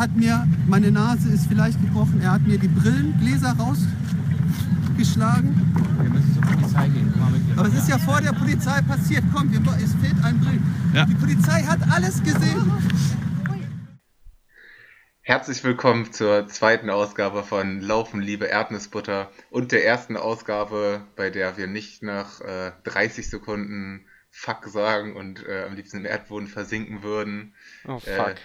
Er hat mir, meine Nase ist vielleicht gebrochen, er hat mir die Brillengläser rausgeschlagen. Wir müssen zur Polizei gehen. Komm mal mit. Aber es ist ja vor der Polizei passiert. Komm, wir, es fehlt ein Brillen. Ja. Die Polizei hat alles gesehen. Herzlich willkommen zur zweiten Ausgabe von Laufen, liebe Erdnussbutter und der ersten Ausgabe, bei der wir nicht nach äh, 30 Sekunden Fuck sagen und äh, am liebsten im Erdboden versinken würden. Oh fuck.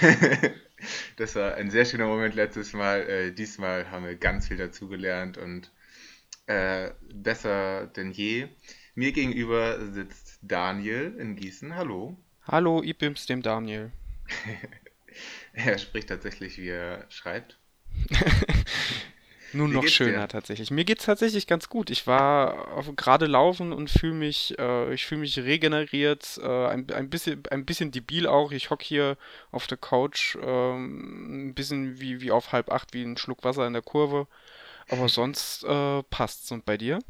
Äh, das war ein sehr schöner Moment letztes Mal. Äh, diesmal haben wir ganz viel dazugelernt und äh, besser denn je. Mir gegenüber sitzt Daniel in Gießen. Hallo. Hallo, Ibims dem Daniel. Er spricht tatsächlich, wie er schreibt. Nun Wie noch schöner dir? tatsächlich. Mir geht's tatsächlich ganz gut. Ich war gerade laufen und fühle mich, äh, ich fühle mich regeneriert, äh, ein, ein bisschen, ein bisschen debil auch. Ich hock hier auf der Couch, ähm, ein bisschen wie, wie auf halb acht, wie ein Schluck Wasser in der Kurve. Aber sonst äh, passt's. Und bei dir?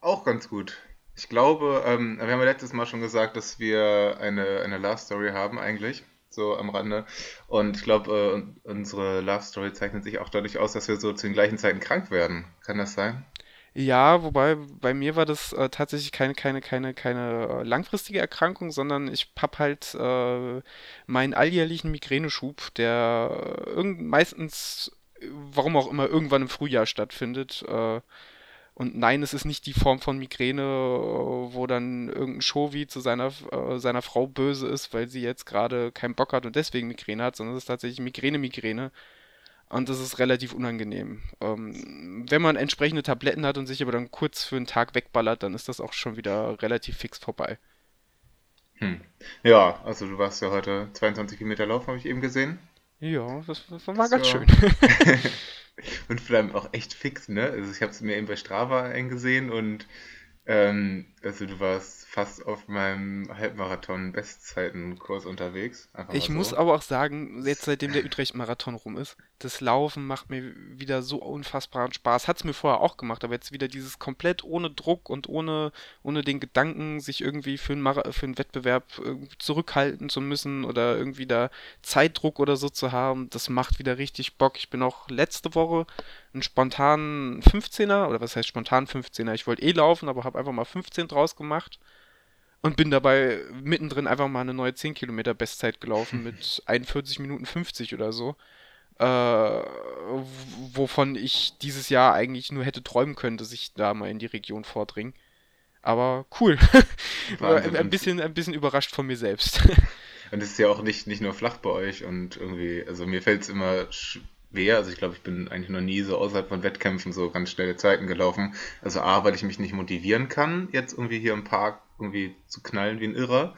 Auch ganz gut. Ich glaube, ähm, wir haben ja letztes Mal schon gesagt, dass wir eine, eine Love Story haben eigentlich, so am Rande. Und ich glaube, äh, un- unsere Love Story zeichnet sich auch dadurch aus, dass wir so zu den gleichen Zeiten krank werden. Kann das sein? Ja, wobei bei mir war das äh, tatsächlich keine, keine, keine, keine äh, langfristige Erkrankung, sondern ich hab halt äh, meinen alljährlichen Migräneschub, der äh, meistens, warum auch immer, irgendwann im Frühjahr stattfindet. Äh, und nein, es ist nicht die Form von Migräne, äh, wo dann irgendein Shovi zu seiner, äh, seiner Frau böse ist, weil sie jetzt gerade keinen Bock hat und deswegen Migräne hat, sondern es ist tatsächlich Migräne-Migräne. Und das ist relativ unangenehm. Ähm, wenn man entsprechende Tabletten hat und sich aber dann kurz für einen Tag wegballert, dann ist das auch schon wieder relativ fix vorbei. Hm. Ja, also du warst ja heute 22 Kilometer laufen, habe ich eben gesehen. Ja, das, das war ganz Ja. schön. Und vor allem auch echt fix, ne? Also ich habe es mir eben bei Strava eingesehen und ähm, also du warst fast auf meinem Halbmarathon-Bestzeitenkurs unterwegs. Ich muss so. aber auch sagen, jetzt seitdem der Utrecht-Marathon rum ist, das Laufen macht mir wieder so unfassbaren Spaß. Hat es mir vorher auch gemacht, aber jetzt wieder dieses komplett ohne Druck und ohne, ohne den Gedanken, sich irgendwie für einen, Mara für einen Wettbewerb zurückhalten zu müssen oder irgendwie da Zeitdruck oder so zu haben, das macht wieder richtig Bock. Ich bin auch letzte Woche einen spontanen 15er, oder was heißt spontan 15er? Ich wollte eh laufen, aber habe einfach mal 15 draus gemacht. Und bin dabei mittendrin einfach mal eine neue 10 Kilometer Bestzeit gelaufen mit 41 Minuten 50 oder so. Äh, wovon ich dieses Jahr eigentlich nur hätte träumen können, dass ich da mal in die Region vordringe. Aber cool. Ein bisschen, ein bisschen überrascht von mir selbst. Und es ist ja auch nicht, nicht nur flach bei euch und irgendwie, also mir fällt es immer schwer, also ich glaube, ich bin eigentlich noch nie so außerhalb von Wettkämpfen so ganz schnelle Zeiten gelaufen. Also A, weil ich mich nicht motivieren kann, jetzt irgendwie hier im Park irgendwie zu knallen wie ein Irrer.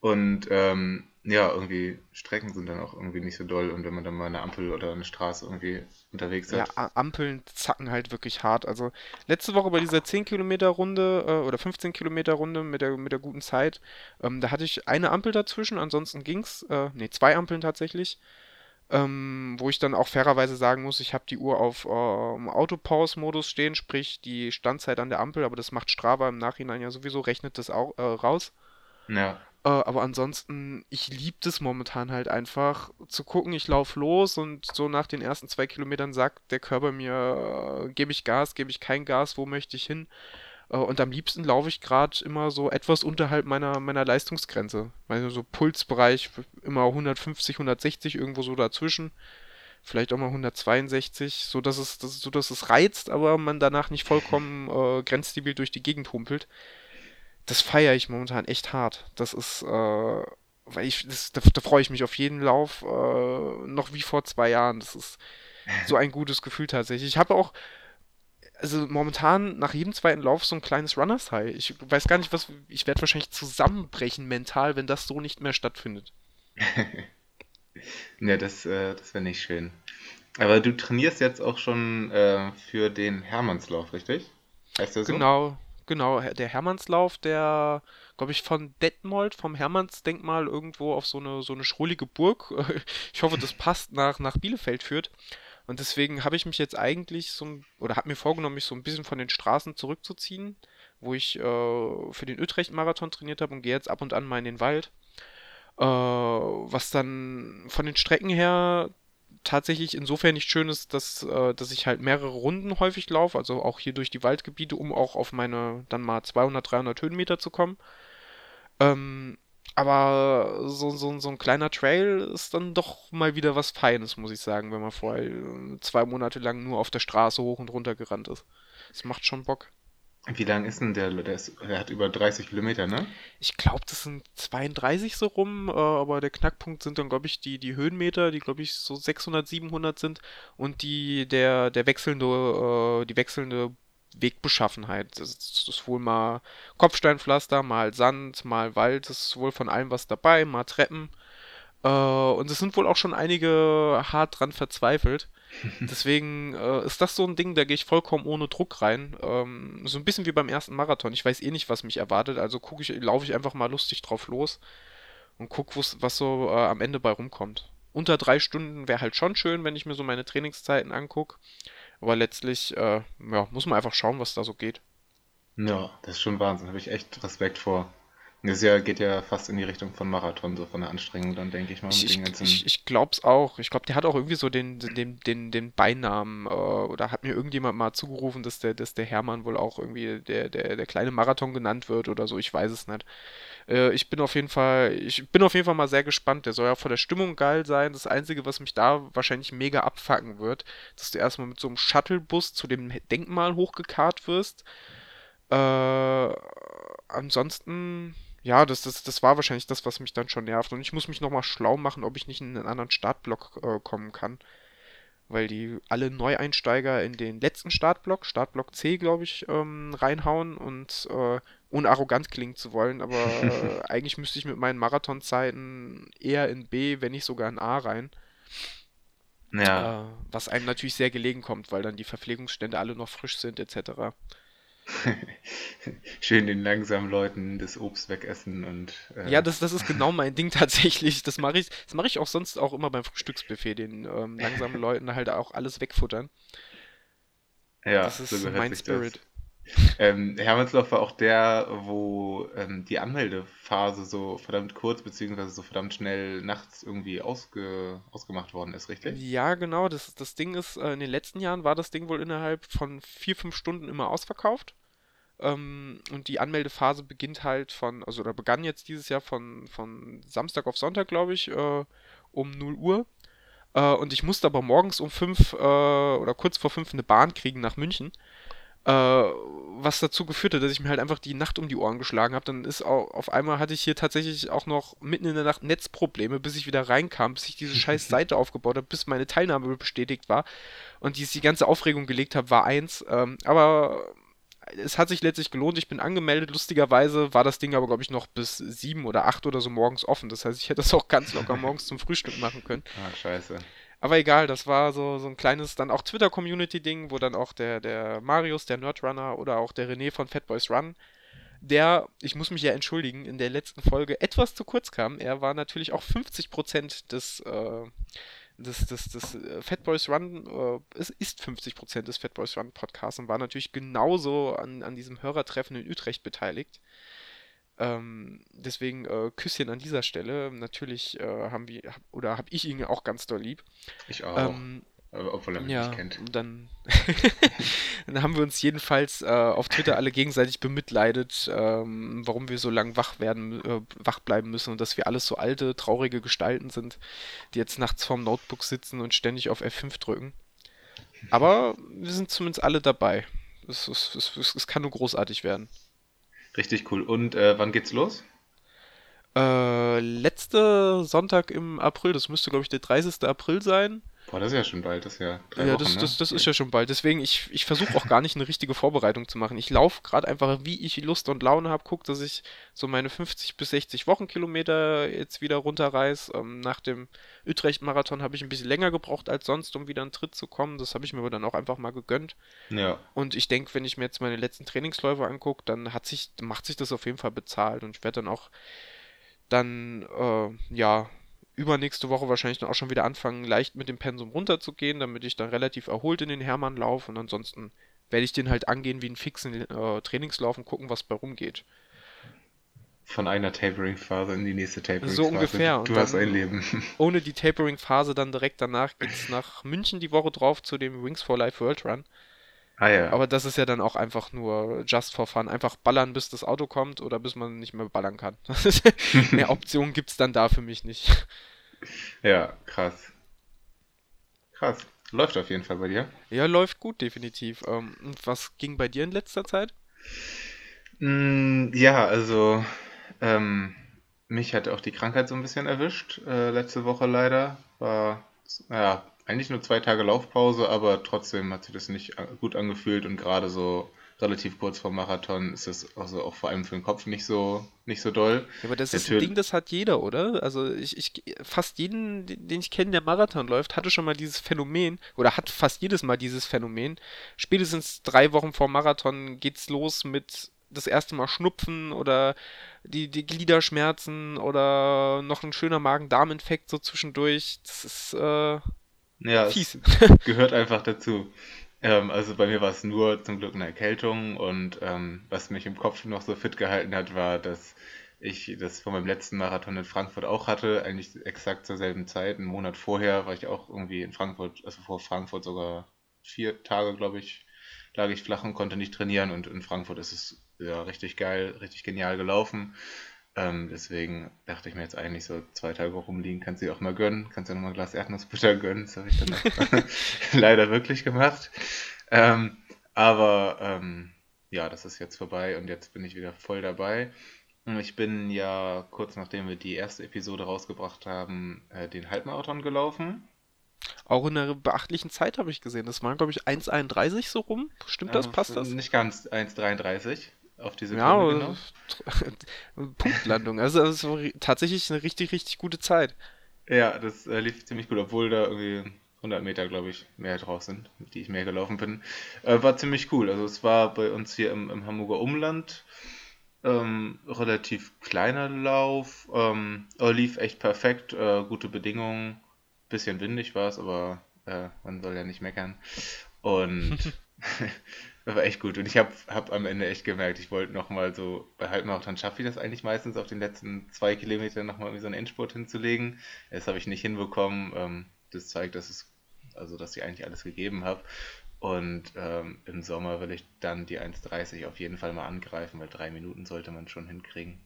Und ähm, ja, irgendwie Strecken sind dann auch irgendwie nicht so doll und wenn man dann mal eine Ampel oder eine Straße irgendwie unterwegs Ja, hat. A- Ampeln zacken halt wirklich hart. Also letzte Woche bei dieser 10 Kilometer Runde äh, oder 15 Kilometer Runde mit der, mit der guten Zeit, ähm, da hatte ich eine Ampel dazwischen, ansonsten ging's, äh, nee, zwei Ampeln tatsächlich. Ähm, wo ich dann auch fairerweise sagen muss, ich habe die Uhr auf ähm, Autopause-Modus stehen, sprich die Standzeit an der Ampel, aber das macht Strava im Nachhinein ja sowieso, rechnet das auch äh, raus. Ja. Äh, aber ansonsten, ich liebe das momentan halt einfach zu gucken, ich laufe los und so nach den ersten zwei Kilometern sagt der Körper mir, äh, gebe ich Gas, gebe ich kein Gas, wo möchte ich hin? Äh, und am liebsten laufe ich gerade immer so etwas unterhalb meiner, meiner Leistungsgrenze. Also so Pulsbereich immer 150, 160, irgendwo so dazwischen. Vielleicht auch mal 162, so dass es, dass es reizt, aber man danach nicht vollkommen äh, grenzstabil durch die Gegend humpelt das feiere ich momentan echt hart. Das ist, äh, weil ich, das, da, da freue ich mich auf jeden Lauf, äh, noch wie vor zwei Jahren. Das ist so ein gutes Gefühl tatsächlich. Ich habe auch, also momentan nach jedem zweiten Lauf so ein kleines Runners High. Ich weiß gar nicht, was, ich werde wahrscheinlich zusammenbrechen mental, wenn das so nicht mehr stattfindet. Ja, das, äh, das wäre nicht schön. Aber du trainierst jetzt auch schon äh, für den Hermannslauf, richtig? Heißt der so? Genau, genau. Der Hermannslauf, der, glaube ich, von Detmold, vom Hermannsdenkmal irgendwo auf so eine, so eine schrullige Burg, ich hoffe, das passt, nach, nach Bielefeld führt. Und deswegen habe ich mich jetzt eigentlich so, oder habe mir vorgenommen, mich so ein bisschen von den Straßen zurückzuziehen, wo ich äh, für den Utrecht-Marathon trainiert habe und gehe jetzt ab und an mal in den Wald. Äh, was dann von den Strecken her tatsächlich insofern nicht schön ist, dass, äh, dass ich halt mehrere Runden häufig laufe, also auch hier durch die Waldgebiete, um auch auf meine dann mal 200, 300 Höhenmeter zu kommen. Ähm, aber so, so, so ein kleiner Trail ist dann doch mal wieder was Feines, muss ich sagen, wenn man vorher äh, zwei Monate lang nur auf der Straße hoch und runter gerannt ist. Es macht schon Bock. Wie lang ist denn der? Der, ist, der hat über 30 Kilometer, ne? Ich glaube, das sind 32 so rum, äh, aber der Knackpunkt sind dann, glaube ich, die, die Höhenmeter, die, glaube ich, so 600, 700 sind und die, der, der wechselnde, äh, die wechselnde Wegbeschaffenheit. Das ist wohl mal Kopfsteinpflaster, mal Sand, mal Wald, das ist wohl von allem was dabei, mal Treppen. Äh, und es sind wohl auch schon einige hart dran verzweifelt. Deswegen äh, ist das so ein Ding, da gehe ich vollkommen ohne Druck rein. Ähm, so ein bisschen wie beim ersten Marathon. Ich weiß eh nicht, was mich erwartet, also gucke ich, laufe ich einfach mal lustig drauf los und gucke, was so äh, am Ende bei rumkommt. Unter drei Stunden wäre halt schon schön, wenn ich mir so meine Trainingszeiten angucke. Aber letztlich, äh, ja, muss man einfach schauen, was da so geht. Ja, das ist schon Wahnsinn. Habe ich echt Respekt vor. Das ja, geht ja fast in die Richtung von Marathon, so von der Anstrengung dann, denke ich mal. Ich, ich, ich, ich glaube es auch. Ich glaube, der hat auch irgendwie so den, den, den, den Beinamen, äh, oder hat mir irgendjemand mal zugerufen, dass der, dass der Hermann wohl auch irgendwie der, der, der kleine Marathon genannt wird oder so, ich weiß es nicht. Äh, ich bin auf jeden Fall, ich bin auf jeden Fall mal sehr gespannt. Der soll ja vor der Stimmung geil sein. Das Einzige, was mich da wahrscheinlich mega abfacken wird, dass du erstmal mit so einem Shuttlebus zu dem Denkmal hochgekarrt wirst. Äh, ansonsten ja, das, das, das war wahrscheinlich das, was mich dann schon nervt. Und ich muss mich nochmal schlau machen, ob ich nicht in einen anderen Startblock äh, kommen kann. Weil die alle Neueinsteiger in den letzten Startblock, Startblock C, glaube ich, ähm, reinhauen und äh, ohne arrogant klingen zu wollen, aber äh, eigentlich müsste ich mit meinen Marathonzeiten eher in B, wenn nicht sogar in A rein. Ja. Äh, was einem natürlich sehr gelegen kommt, weil dann die Verpflegungsstände alle noch frisch sind, etc. Schön den langsamen Leuten das Obst wegessen und. Äh... Ja, das, das ist genau mein Ding tatsächlich. Das mache ich, das ich auch sonst auch immer beim Frühstücksbuffet, den ähm, langsamen Leuten halt auch alles wegfuttern. Ja, das ist so mein Spirit. Ähm, Hermannsdorf war auch der, wo ähm, die Anmeldephase so verdammt kurz beziehungsweise so verdammt schnell nachts irgendwie ausge ausgemacht worden ist, richtig? Ja, genau. Das, das Ding ist, äh, in den letzten Jahren war das Ding wohl innerhalb von vier, fünf Stunden immer ausverkauft. Ähm, und die Anmeldephase beginnt halt von, also oder begann jetzt dieses Jahr von, von Samstag auf Sonntag, glaube ich, äh, um 0 Uhr. Äh, und ich musste aber morgens um 5 äh, oder kurz vor 5 eine Bahn kriegen nach München. Äh, was dazu geführt hat, dass ich mir halt einfach die Nacht um die Ohren geschlagen habe. Dann ist auch, auf einmal hatte ich hier tatsächlich auch noch mitten in der Nacht Netzprobleme, bis ich wieder reinkam, bis ich diese scheiß Seite aufgebaut habe, bis meine Teilnahme bestätigt war. Und die, die ganze Aufregung gelegt habe, war eins. Ähm, aber es hat sich letztlich gelohnt. Ich bin angemeldet. Lustigerweise war das Ding aber, glaube ich, noch bis sieben oder acht oder so morgens offen. Das heißt, ich hätte das auch ganz locker morgens zum Frühstück machen können. Ah, scheiße. Aber egal, das war so, so ein kleines, dann auch Twitter-Community-Ding, wo dann auch der, der Marius, der Nerdrunner oder auch der René von Fatboys Run, der, ich muss mich ja entschuldigen, in der letzten Folge etwas zu kurz kam. Er war natürlich auch 50% des, äh, des, des, des äh, Fat Boys Run, äh, es ist 50% des Fat Boys Run Podcasts und war natürlich genauso an, an diesem Hörertreffen in Utrecht beteiligt. Ähm, deswegen äh, Küsschen an dieser Stelle. Natürlich äh, haben wir, hab, oder habe ich ihn auch ganz doll lieb. Ich auch. Ähm, obwohl er mich ja, nicht kennt. Dann, dann haben wir uns jedenfalls äh, auf Twitter alle gegenseitig bemitleidet, ähm, warum wir so lange wach werden, äh, wach bleiben müssen und dass wir alles so alte, traurige Gestalten sind, die jetzt nachts vorm Notebook sitzen und ständig auf F5 drücken. Aber wir sind zumindest alle dabei. Es, es, es, es kann nur großartig werden. Richtig cool. Und äh, wann geht's los? Äh, letzte Sonntag im April, das müsste glaube ich der 30. April sein. Boah, das ist ja schon bald, das ist ja drei Ja, Wochen, das, ne? das, das ist ja schon bald. Deswegen, ich, ich versuche auch gar nicht eine richtige Vorbereitung zu machen. Ich laufe gerade einfach, wie ich Lust und Laune habe, gucke, dass ich so meine 50 bis 60 Wochenkilometer jetzt wieder runterreiß. Ähm, nach dem Utrecht-Marathon habe ich ein bisschen länger gebraucht als sonst, um wieder einen Tritt zu kommen. Das habe ich mir aber dann auch einfach mal gegönnt. Ja. Und ich denke, wenn ich mir jetzt meine letzten Trainingsläufe angucke, dann hat sich, macht sich das auf jeden Fall bezahlt. Und ich werde dann auch dann, äh, ja, übernächste Woche wahrscheinlich dann auch schon wieder anfangen, leicht mit dem Pensum runterzugehen, damit ich dann relativ erholt in den Hermann laufe und ansonsten werde ich den halt angehen wie einen fixen äh, Trainingslauf und gucken, was bei rumgeht. von einer Tapering-Phase in die nächste Tapering-Phase. So ungefähr. Du hast ein Leben. Ohne die Tapering-Phase dann direkt danach geht's nach München die Woche drauf zu dem Wings for Life World Run. Ah ja. Aber das ist ja dann auch einfach nur just for fun. Einfach ballern, bis das Auto kommt oder bis man nicht mehr ballern kann. Mehr Optionen gibt's dann da für mich nicht. Ja, krass. Krass. Läuft auf jeden Fall bei dir. Ja, läuft gut, definitiv. Ähm, und was ging bei dir in letzter Zeit? Mm, ja, also ähm, mich hat auch die Krankheit so ein bisschen erwischt. Äh, letzte Woche leider. War, ja, eigentlich nur zwei Tage Laufpause, aber trotzdem hat sich das nicht a- gut angefühlt und gerade so relativ kurz vor Marathon ist es also auch vor allem für den Kopf nicht so, nicht so doll. Ja, aber das ist ein Ding, das hat jeder, oder? Also ich, ich fast jeden, den den ich kenne, der Marathon läuft, hatte schon mal dieses Phänomen oder hat fast jedes Mal dieses Phänomen. Spätestens drei Wochen vor Marathon geht's los mit das erste Mal Schnupfen oder die, die Gliederschmerzen oder noch ein schöner Magen-Darm-Infekt so zwischendurch. Das ist äh, Ja, es fies. gehört einfach dazu. Ähm, also bei mir war es nur zum Glück eine Erkältung und ähm, was mich im Kopf noch so fit gehalten hat, war, dass ich das von meinem letzten Marathon in Frankfurt auch hatte, eigentlich exakt zur selben Zeit. Einen Monat vorher war ich auch irgendwie in Frankfurt, also vor Frankfurt sogar vier Tage, glaube ich, lag ich flach und konnte nicht trainieren und in Frankfurt ist es ja richtig geil, richtig genial gelaufen. Ähm, deswegen dachte ich mir jetzt eigentlich so zwei Tage rumliegen, kannst du dir auch mal gönnen, kannst dir noch mal ein Glas Erdnussbutter gönnen, das habe ich dann auch leider wirklich gemacht. Ähm, aber ähm, ja, das ist jetzt vorbei und jetzt bin ich wieder voll dabei. Ich bin ja kurz nachdem wir die erste Episode rausgebracht haben, äh, den Halbmarathon gelaufen. Auch in einer beachtlichen Zeit habe ich gesehen. Das waren, glaube ich, 1,31 so rum. Stimmt das? Äh, Passt das? Nicht ganz 1,33 auf die Sekunde Ja, genau. Punktlandung. Also, das war tatsächlich eine richtig, richtig gute Zeit. Ja, das äh, lief ziemlich gut, obwohl da irgendwie 100 Meter, glaube ich, mehr drauf sind, die ich mehr gelaufen bin. Äh, war ziemlich cool. Also es war bei uns hier im, im Hamburger Umland ähm, relativ kleiner Lauf, ähm, lief echt perfekt, äh, gute Bedingungen, bisschen windig war es, aber äh, man soll ja nicht meckern. Und das war echt gut. Und ich habe hab am Ende echt gemerkt, ich wollte nochmal so, bei Halbmarathon schaffe ich das eigentlich meistens, auf den letzten zwei Kilometern nochmal so einen Endspurt hinzulegen. Das habe ich nicht hinbekommen. Ähm, das zeigt, dass es, also dass ich eigentlich alles gegeben habe. Und ähm, im Sommer will ich dann die 1,30 auf jeden Fall mal angreifen, weil drei Minuten sollte man schon hinkriegen.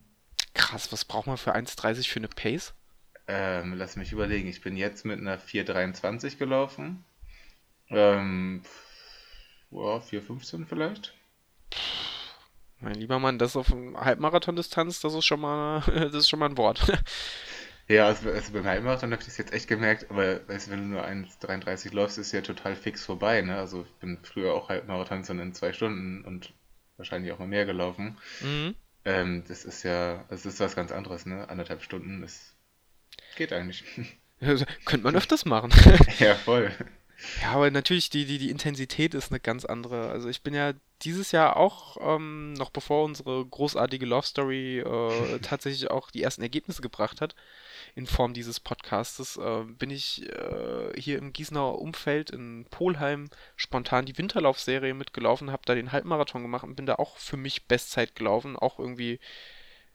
Krass, was braucht man für 1,30 für eine Pace? Ähm, lass mich überlegen. Ich bin jetzt mit einer 4,23 gelaufen. Ähm, ja, 4,15 vielleicht. Mein lieber Mann, das auf Halbmarathon-Distanz, das ist schon mal, das ist schon mal ein Wort. Ja, also, also beim Halbmarathon habe ich das jetzt echt gemerkt, aber weißt, wenn du nur 1,33 läufst, ist ja total fix vorbei, ne? Also ich bin früher auch Halbmarathons dann in zwei Stunden und wahrscheinlich auch mal mehr gelaufen. Mhm. Ähm, das ist ja, das ist was ganz anderes, ne? Anderthalb Stunden ist, geht eigentlich. Könnte man öfters machen. Ja, voll. Ja, aber natürlich, die, die, die Intensität ist eine ganz andere. Also ich bin ja dieses Jahr auch, ähm, noch bevor unsere großartige Love Story äh, tatsächlich auch die ersten Ergebnisse gebracht hat, in Form dieses Podcastes, äh, bin ich äh, hier im Gießener Umfeld in Polheim spontan die Winterlaufserie mitgelaufen, habe da den Halbmarathon gemacht und bin da auch für mich Bestzeit gelaufen. Auch irgendwie,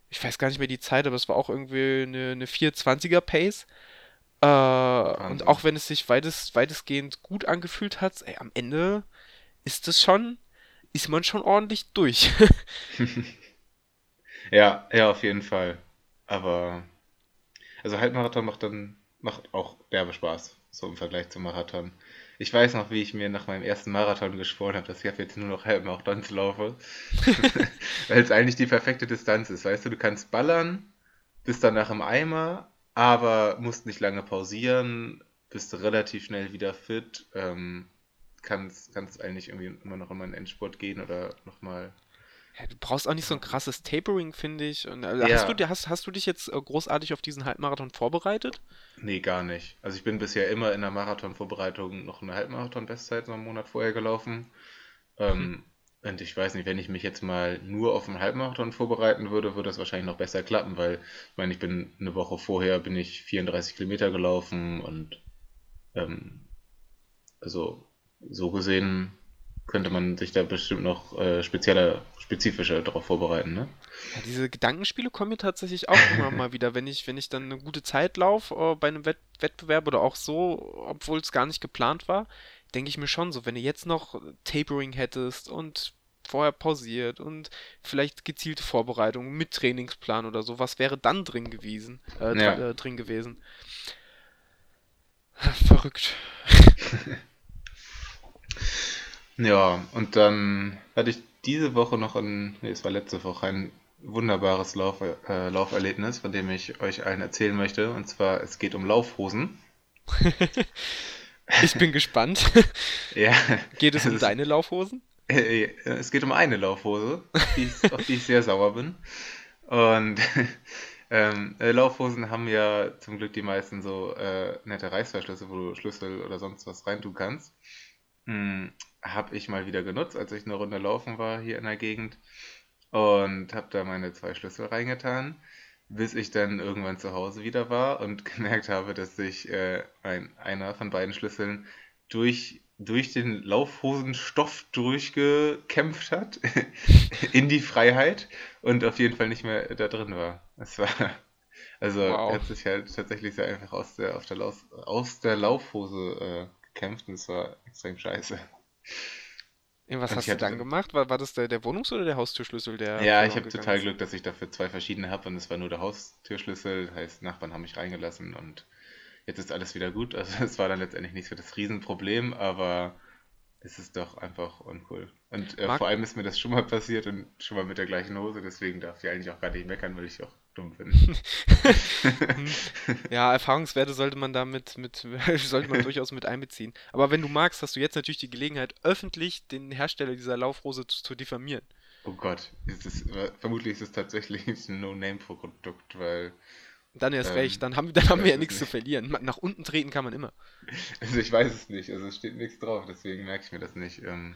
ich weiß gar nicht mehr die Zeit, aber es war auch irgendwie eine, eine 420er Pace. Äh, und auch wenn es sich weitest, weitestgehend gut angefühlt hat, ey, am Ende ist es schon, ist man schon ordentlich durch. Ja, ja, auf jeden Fall. Aber, also Halbmarathon macht dann, macht auch derbe Spaß, so im Vergleich zum Marathon. Ich weiß noch, wie ich mir nach meinem ersten Marathon geschworen habe, dass ich ab jetzt nur noch Halbmarathons laufe. Weil es eigentlich die perfekte Distanz ist. Weißt du, du kannst ballern, bist danach im Eimer, aber musst nicht lange pausieren, bist relativ schnell wieder fit, ähm, kannst, kannst eigentlich irgendwie immer noch in einen Endspurt gehen oder nochmal. Ja, du brauchst auch nicht so ein krasses Tapering, finde ich. Und, äh, Ja. hast, du, hast, hast du dich jetzt äh, großartig auf diesen Halbmarathon vorbereitet? Nee, gar nicht. Also ich bin bisher immer in der Marathonvorbereitung noch eine Halbmarathon-Bestzeit noch einen Monat vorher gelaufen. Ähm, und ich weiß nicht, wenn ich mich jetzt mal nur auf einen Halbmarathon vorbereiten würde, würde das wahrscheinlich noch besser klappen, weil ich meine, ich bin eine Woche vorher bin ich 34 Kilometer gelaufen und ähm, also so gesehen könnte man sich da bestimmt noch äh, spezieller, spezifischer darauf vorbereiten, ne? Ja, diese Gedankenspiele kommen mir tatsächlich auch immer mal wieder, wenn ich, wenn ich dann eine gute Zeit laufe äh, bei einem Wett Wettbewerb oder auch so, obwohl es gar nicht geplant war, denke ich mir schon so, wenn du jetzt noch Tapering hättest und vorher pausiert und vielleicht gezielte Vorbereitung mit Trainingsplan oder so, was wäre dann drin gewesen? Äh, Ja. dr- äh, drin gewesen. Verrückt. Ja, und dann hatte ich diese Woche noch ein, nee, es war letzte Woche, ein wunderbares Lauf, äh, Lauferlebnis, von dem ich euch allen erzählen möchte. Und zwar, es geht um Laufhosen. Ich bin gespannt. Ja, Geht es um es- deine Laufhosen? Äh, Es geht um eine Laufhose, auf die ich, auf die ich sehr sauer bin. Und ähm, äh, Laufhosen haben ja zum Glück die meisten so äh, nette Reißverschlüsse, wo du Schlüssel oder sonst was reintun kannst. Hm, habe ich mal wieder genutzt, als ich eine Runde laufen war hier in der Gegend. Und habe da meine zwei Schlüssel reingetan, bis ich dann irgendwann zu Hause wieder war und gemerkt habe, dass sich äh, ein, einer von beiden Schlüsseln durch, durch den Laufhosenstoff durchgekämpft hat in die Freiheit und auf jeden Fall nicht mehr da drin war. Es war also Wow. er hat sich halt tatsächlich sehr einfach aus der, auf der Laus, aus der Laufhose äh, gekämpft und es war extrem scheiße. Ja, was Und hast du dann gemacht? War, war das der, der Wohnungs- oder der Haustürschlüssel, der Ja, ich habe total ist? Glück, dass ich dafür zwei verschiedene habe und es war nur der Haustürschlüssel, heißt Nachbarn haben mich reingelassen und jetzt ist alles wieder gut. Also es war dann letztendlich nicht so das Riesenproblem, aber es ist doch einfach uncool. Und äh, vor allem ist mir das schon mal passiert und schon mal mit der gleichen Hose, deswegen darf ich eigentlich auch gar nicht meckern, weil ich auch dumm bin. Ja, Erfahrungswerte sollte man damit mit, sollte man durchaus mit einbeziehen. Aber wenn du magst, hast du jetzt natürlich die Gelegenheit, öffentlich den Hersteller dieser Laufhose zu, zu diffamieren. Oh Gott, ist es, vermutlich ist es tatsächlich ein No-Name-Produkt, weil Dann erst Ähm, recht, dann haben, dann haben wir ja nichts zu verlieren. Nach unten treten kann man immer. Also ich weiß es nicht, also es steht nichts drauf, deswegen merke ich mir das nicht. Ähm,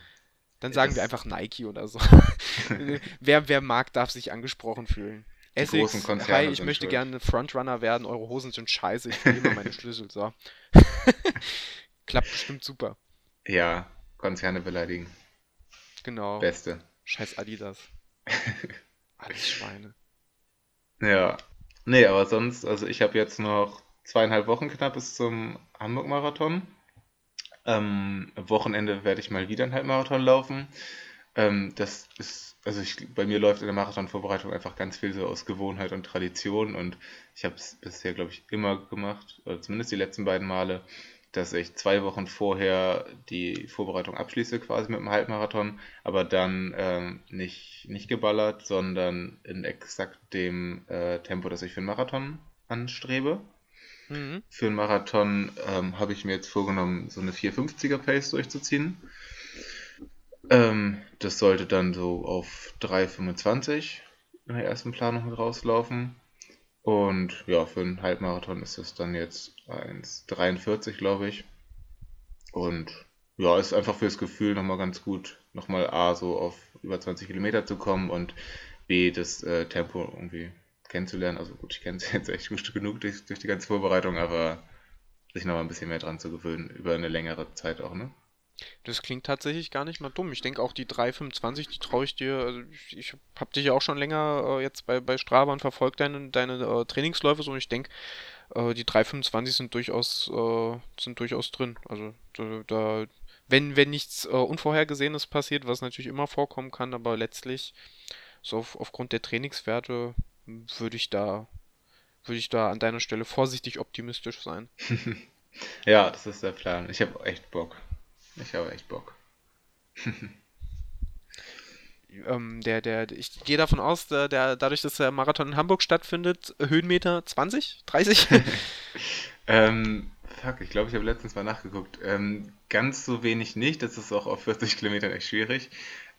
Dann sagen wir einfach Nike oder so. wer, wer mag, darf sich angesprochen fühlen. Essex, hi, ich möchte schuld. gerne Frontrunner werden, eure Hosen sind scheiße, ich will immer meine Schlüssel, so. Klappt bestimmt super. ja, Konzerne beleidigen. Genau. Beste. Scheiß Adidas. Alles Schweine. Ja. Nee, aber sonst, also ich habe jetzt noch zweieinhalb Wochen knapp bis zum Hamburg-Marathon. Ähm, Wochenende werde ich mal wieder einen Halbmarathon laufen. Ähm, das ist, also ich, bei mir läuft in der Marathonvorbereitung einfach ganz viel so aus Gewohnheit und Tradition und ich habe es bisher, glaube ich, immer gemacht, oder zumindest die letzten beiden Male, dass ich zwei Wochen vorher die Vorbereitung abschließe, quasi mit dem Halbmarathon, aber dann ähm, nicht, nicht geballert, sondern in exakt dem äh, Tempo, das ich für einen Marathon anstrebe. Mhm. Für einen Marathon ähm, habe ich mir jetzt vorgenommen, so eine 450er Pace durchzuziehen. Ähm, das sollte dann so auf 3,25 in der ersten Planung rauslaufen. Und ja, für einen Halbmarathon ist es dann jetzt 1,43, glaube ich. Und ja, ist einfach fürs Gefühl nochmal ganz gut, nochmal A, so auf über 20 Kilometer zu kommen und B, das äh, Tempo irgendwie kennenzulernen. Also gut, ich kenne es jetzt echt gut genug durch, durch die ganze Vorbereitung, aber sich nochmal ein bisschen mehr dran zu gewöhnen, über eine längere Zeit auch, ne? Das klingt tatsächlich gar nicht mal dumm. Ich denke auch die 325, die traue ich dir. Also ich, ich habe dich ja auch schon länger äh, jetzt bei, bei Strava und verfolge deine, deine äh, Trainingsläufe so und ich denke, äh, die 325 sind durchaus, äh, sind durchaus drin. Also da, da wenn, wenn nichts äh, Unvorhergesehenes passiert, was natürlich immer vorkommen kann, aber letztlich, so auf, aufgrund der Trainingswerte, würde ich da, würde ich da an deiner Stelle vorsichtig optimistisch sein. Ja, das ist der Plan. Ich habe echt Bock. Ich habe echt Bock. Ähm, der, der, ich gehe davon aus, der, der, dadurch, dass der Marathon in Hamburg stattfindet, Höhenmeter 20, 30? Ähm, fuck, ich glaube, ich habe letztens mal nachgeguckt. Ähm, ganz so wenig nicht, das ist auch auf 40 Kilometern echt schwierig.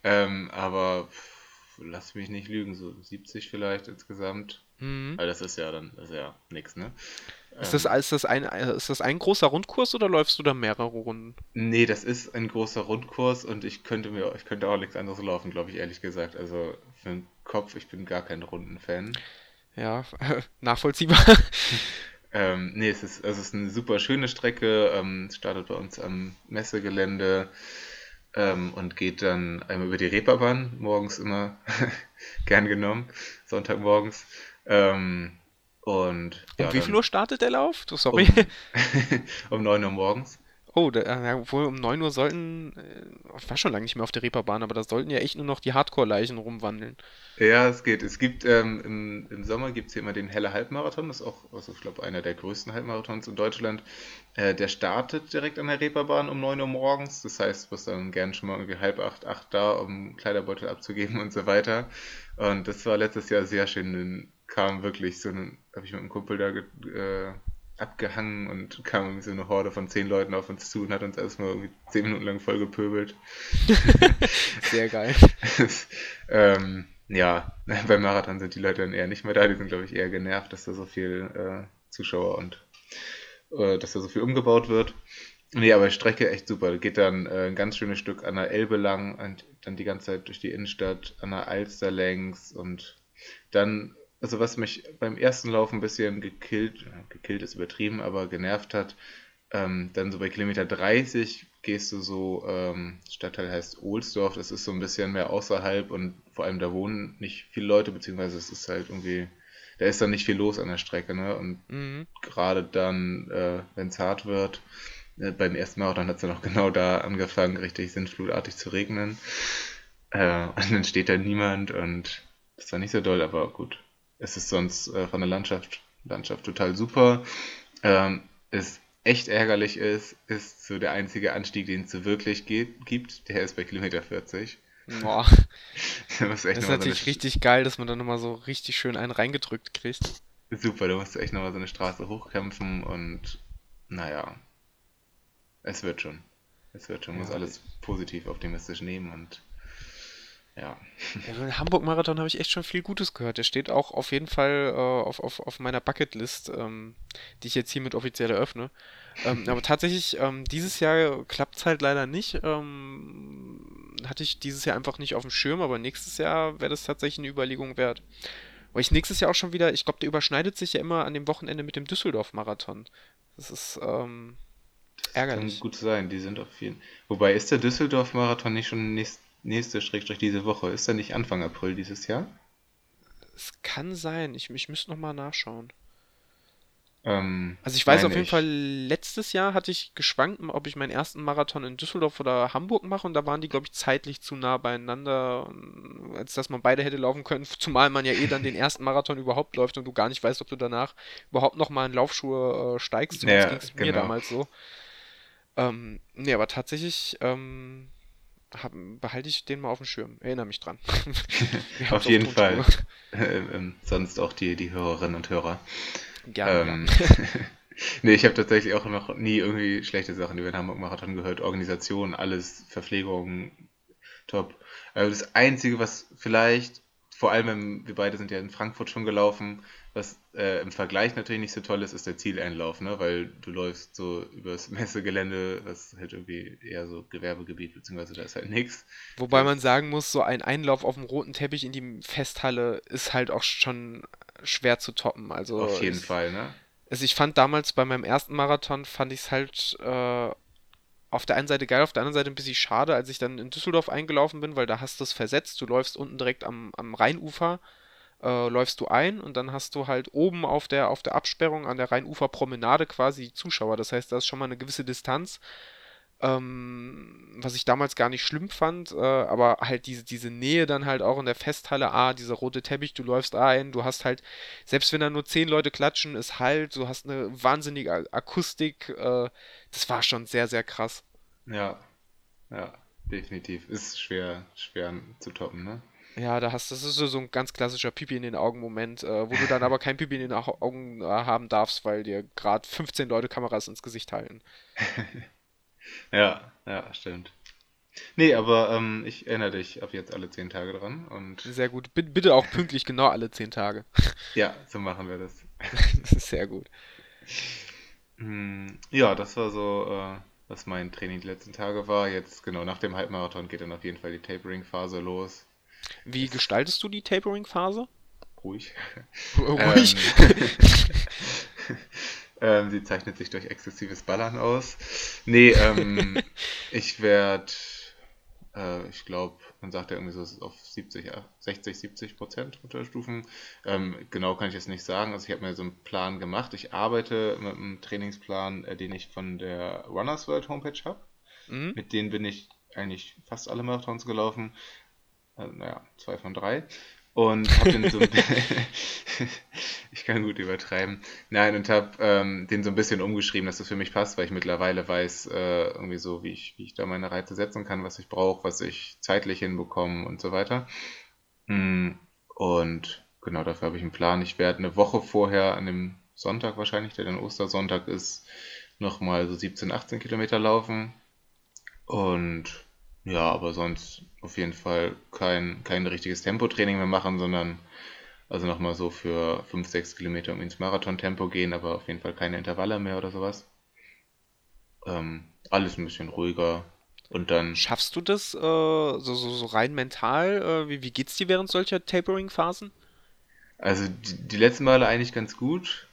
Ähm, aber pff, lass mich nicht lügen, so 70 vielleicht insgesamt. Mhm. Weil das ist ja dann, das ist ja nix, ne? Ist das, ist, das ein, ist das ein großer Rundkurs oder läufst du da mehrere Runden? Nee, das ist ein großer Rundkurs und ich könnte mir, ich könnte auch nichts anderes laufen, glaube ich, ehrlich gesagt. Also für den Kopf, ich bin gar kein Rundenfan. Ja, nachvollziehbar. Ähm, nee, es ist, also es ist eine super schöne Strecke. Ähm, startet bei uns am Messegelände. ähm, und geht dann einmal über die Reeperbahn, morgens immer gern genommen, Sonntagmorgens. Ähm, und Um ja, wie viel dann Uhr startet der Lauf? Du, sorry. um, um 9 Uhr morgens. Oh, da, ja, obwohl um 9 Uhr sollten, äh, ich war schon lange nicht mehr auf der Reeperbahn, aber da sollten ja echt nur noch die Hardcore-Leichen rumwandeln. Ja, es geht. Es gibt ähm, im, im Sommer gibt es hier immer den Helle Halbmarathon, das ist auch, also ich glaube, einer der größten Halbmarathons in Deutschland. Äh, der startet direkt an der Reeperbahn um 9 Uhr morgens. Das heißt, du bist dann gern schon mal irgendwie halb acht, acht da, um Kleiderbeutel abzugeben und so weiter. Und das war letztes Jahr sehr schön. Kam wirklich so ein, habe ich mit einem Kumpel da äh, abgehangen und kam irgendwie so eine Horde von zehn Leuten auf uns zu und hat uns erstmal irgendwie zehn Minuten lang voll gepöbelt. Sehr geil. ähm, ja, beim Marathon sind die Leute dann eher nicht mehr da. Die sind, glaube ich, eher genervt, dass da so viel äh, Zuschauer und äh, dass da so viel umgebaut wird. Nee, aber Strecke echt super. Geht dann äh, ein ganz schönes Stück an der Elbe lang und dann die ganze Zeit durch die Innenstadt, an der Alster längs und dann, also was mich beim ersten Lauf ein bisschen gekillt, gekillt ist übertrieben, aber genervt hat, ähm, dann so bei Kilometer 30 gehst du so, ähm, Stadtteil heißt Ohlsdorf, das ist so ein bisschen mehr außerhalb und vor allem da wohnen nicht viele Leute, beziehungsweise es ist halt irgendwie, da ist dann nicht viel los an der Strecke, ne? Und Mhm. gerade dann, äh, wenn es hart wird, äh, beim ersten Marathon hat es dann auch genau da angefangen, richtig sinnflutartig zu regnen. Äh, und dann steht da niemand und das war nicht so doll, aber gut. Es ist sonst äh, von der Landschaft, Landschaft total super. Ähm, es echt ärgerlich ist, ist so der einzige Anstieg, den es so wirklich geht, gibt. Der ist bei Kilometer 40. Boah, Da das ist mal so natürlich richtig geil, dass man dann nochmal so richtig schön einen reingedrückt kriegt. Super, du musst echt nochmal so eine Straße hochkämpfen und naja, es wird schon. Es wird schon, muss Ja. alles positiv optimistisch nehmen und ja. Ja, Hamburg-Marathon habe ich echt schon viel Gutes gehört. Der steht auch auf jeden Fall äh, auf, auf, auf meiner Bucketlist, ähm, die ich jetzt hiermit offiziell eröffne. Ähm, aber tatsächlich, ähm, dieses Jahr klappt es halt leider nicht. Ähm, hatte ich dieses Jahr einfach nicht auf dem Schirm, aber nächstes Jahr wäre das tatsächlich eine Überlegung wert. Weil ich nächstes Jahr auch schon wieder, ich glaube, der überschneidet sich ja immer an dem Wochenende mit dem Düsseldorf-Marathon. Das ist ähm, Kann ärgerlich. gut sein, die sind auf jeden Wobei, ist der Düsseldorf-Marathon nicht schon nächst, nächste Schrägstrich diese Woche? Ist der nicht Anfang April dieses Jahr? Es kann sein, ich, ich müsste nochmal nachschauen. Ähm, Also ich weiß auf jeden ich. Fall, letztes Jahr hatte ich geschwankt, ob ich meinen ersten Marathon in Düsseldorf oder Hamburg mache und da waren die, glaube ich, zeitlich zu nah beieinander, ähm, als dass man beide hätte laufen können, zumal man ja eh dann den ersten Marathon überhaupt läuft und du gar nicht weißt, ob du danach überhaupt nochmal in Laufschuhe äh, steigst. Ja, ging es mir genau. damals so. Ähm, nee, aber tatsächlich ähm, hab, behalte ich den mal auf dem Schirm. Erinnere mich dran. Auf jeden. Fall. Ähm, ähm, sonst auch die, die Hörerinnen und Hörer. Gerne, Ähm, nee, ich habe tatsächlich auch noch nie irgendwie schlechte Sachen über den Hamburg-Marathon gehört. Organisation, alles, Verpflegung, top. Also das Einzige, was vielleicht, vor allem, wir beide sind ja in Frankfurt schon gelaufen, was äh, im Vergleich natürlich nicht so toll ist, ist der Zieleinlauf, ne? Weil du läufst so übers Messegelände, was halt irgendwie eher so Gewerbegebiet, beziehungsweise da ist halt nichts. Wobei man sagen muss, so ein Einlauf auf dem roten Teppich in die Festhalle ist halt auch schon schwer zu toppen. Also Auf jeden ich, Fall, ne? Also ich fand damals bei meinem ersten Marathon, fand ich es halt äh, auf der einen Seite geil, auf der anderen Seite ein bisschen schade, als ich dann in Düsseldorf eingelaufen bin, weil da hast du es versetzt. Du läufst unten direkt am, am Rheinufer, äh, läufst du ein und dann hast du halt oben auf der, auf der Absperrung an der Rheinuferpromenade quasi Zuschauer. Das heißt, da ist schon mal eine gewisse Distanz. Ähm, was ich damals gar nicht schlimm fand, äh, aber halt diese, diese Nähe dann halt auch in der Festhalle, ah, dieser rote Teppich, du läufst ein, du hast halt, selbst wenn da nur zehn Leute klatschen, ist halt, du hast eine wahnsinnige Akustik, äh, das war schon sehr, sehr krass. Ja, ja, definitiv. Ist schwer, schwer zu toppen, ne? Ja, da hast, das ist so so ein ganz klassischer Pipi in den Augen-Moment, äh, wo du dann aber kein Pipi in den Au- Augen äh, haben darfst, weil dir gerade 15 Leute Kameras ins Gesicht halten. Ja, ja, stimmt. Nee, aber ähm, ich erinnere dich ab jetzt alle zehn Tage dran und Sehr gut. Bitte, bitte auch pünktlich genau alle 10 Tage. ja, so machen wir das. Das ist sehr gut. Hm, Ja, das war so, äh, was mein Training die letzten Tage war. Jetzt, genau, nach dem Halbmarathon geht dann auf jeden Fall die Tapering-Phase los. Wie gestaltest du die Tapering-Phase? Ruhig. Ruhig. Ähm, ähm, sie zeichnet sich durch exzessives Ballern aus. Nee, ähm, ich werde Äh, ich glaube, man sagt ja irgendwie so auf 70, 60, 70 Prozent Unterstufen. Ähm, genau kann ich jetzt nicht sagen. Also ich habe mir so einen Plan gemacht. Ich arbeite mit einem Trainingsplan, äh, den ich von der Runners World Homepage habe. Mhm. Mit denen bin ich eigentlich fast alle Marathons gelaufen. Also, naja, zwei von drei. Und hab den so ich kann gut übertreiben. Nein, und hab ähm, den so ein bisschen umgeschrieben, dass das für mich passt, weil ich mittlerweile weiß, äh, irgendwie so, wie ich, wie ich da meine Reize setzen kann, was ich brauche, was ich zeitlich hinbekomme und so weiter. Mm, und genau dafür habe ich einen Plan. Ich werde eine Woche vorher, an dem Sonntag wahrscheinlich, der dann Ostersonntag ist, nochmal so 17, 18 Kilometer laufen. Und ja, aber sonst auf jeden Fall kein, kein richtiges Tempotraining mehr machen, sondern also nochmal so für 5, 6 Kilometer irgendwie ins Marathon-Tempo gehen, aber auf jeden Fall keine Intervalle mehr oder sowas. Ähm, alles ein bisschen ruhiger. Und dann. Schaffst du das äh, so, so, so rein mental? Äh, wie, wie geht's dir während solcher Tapering-Phasen? Also die, die letzten Male eigentlich ganz gut,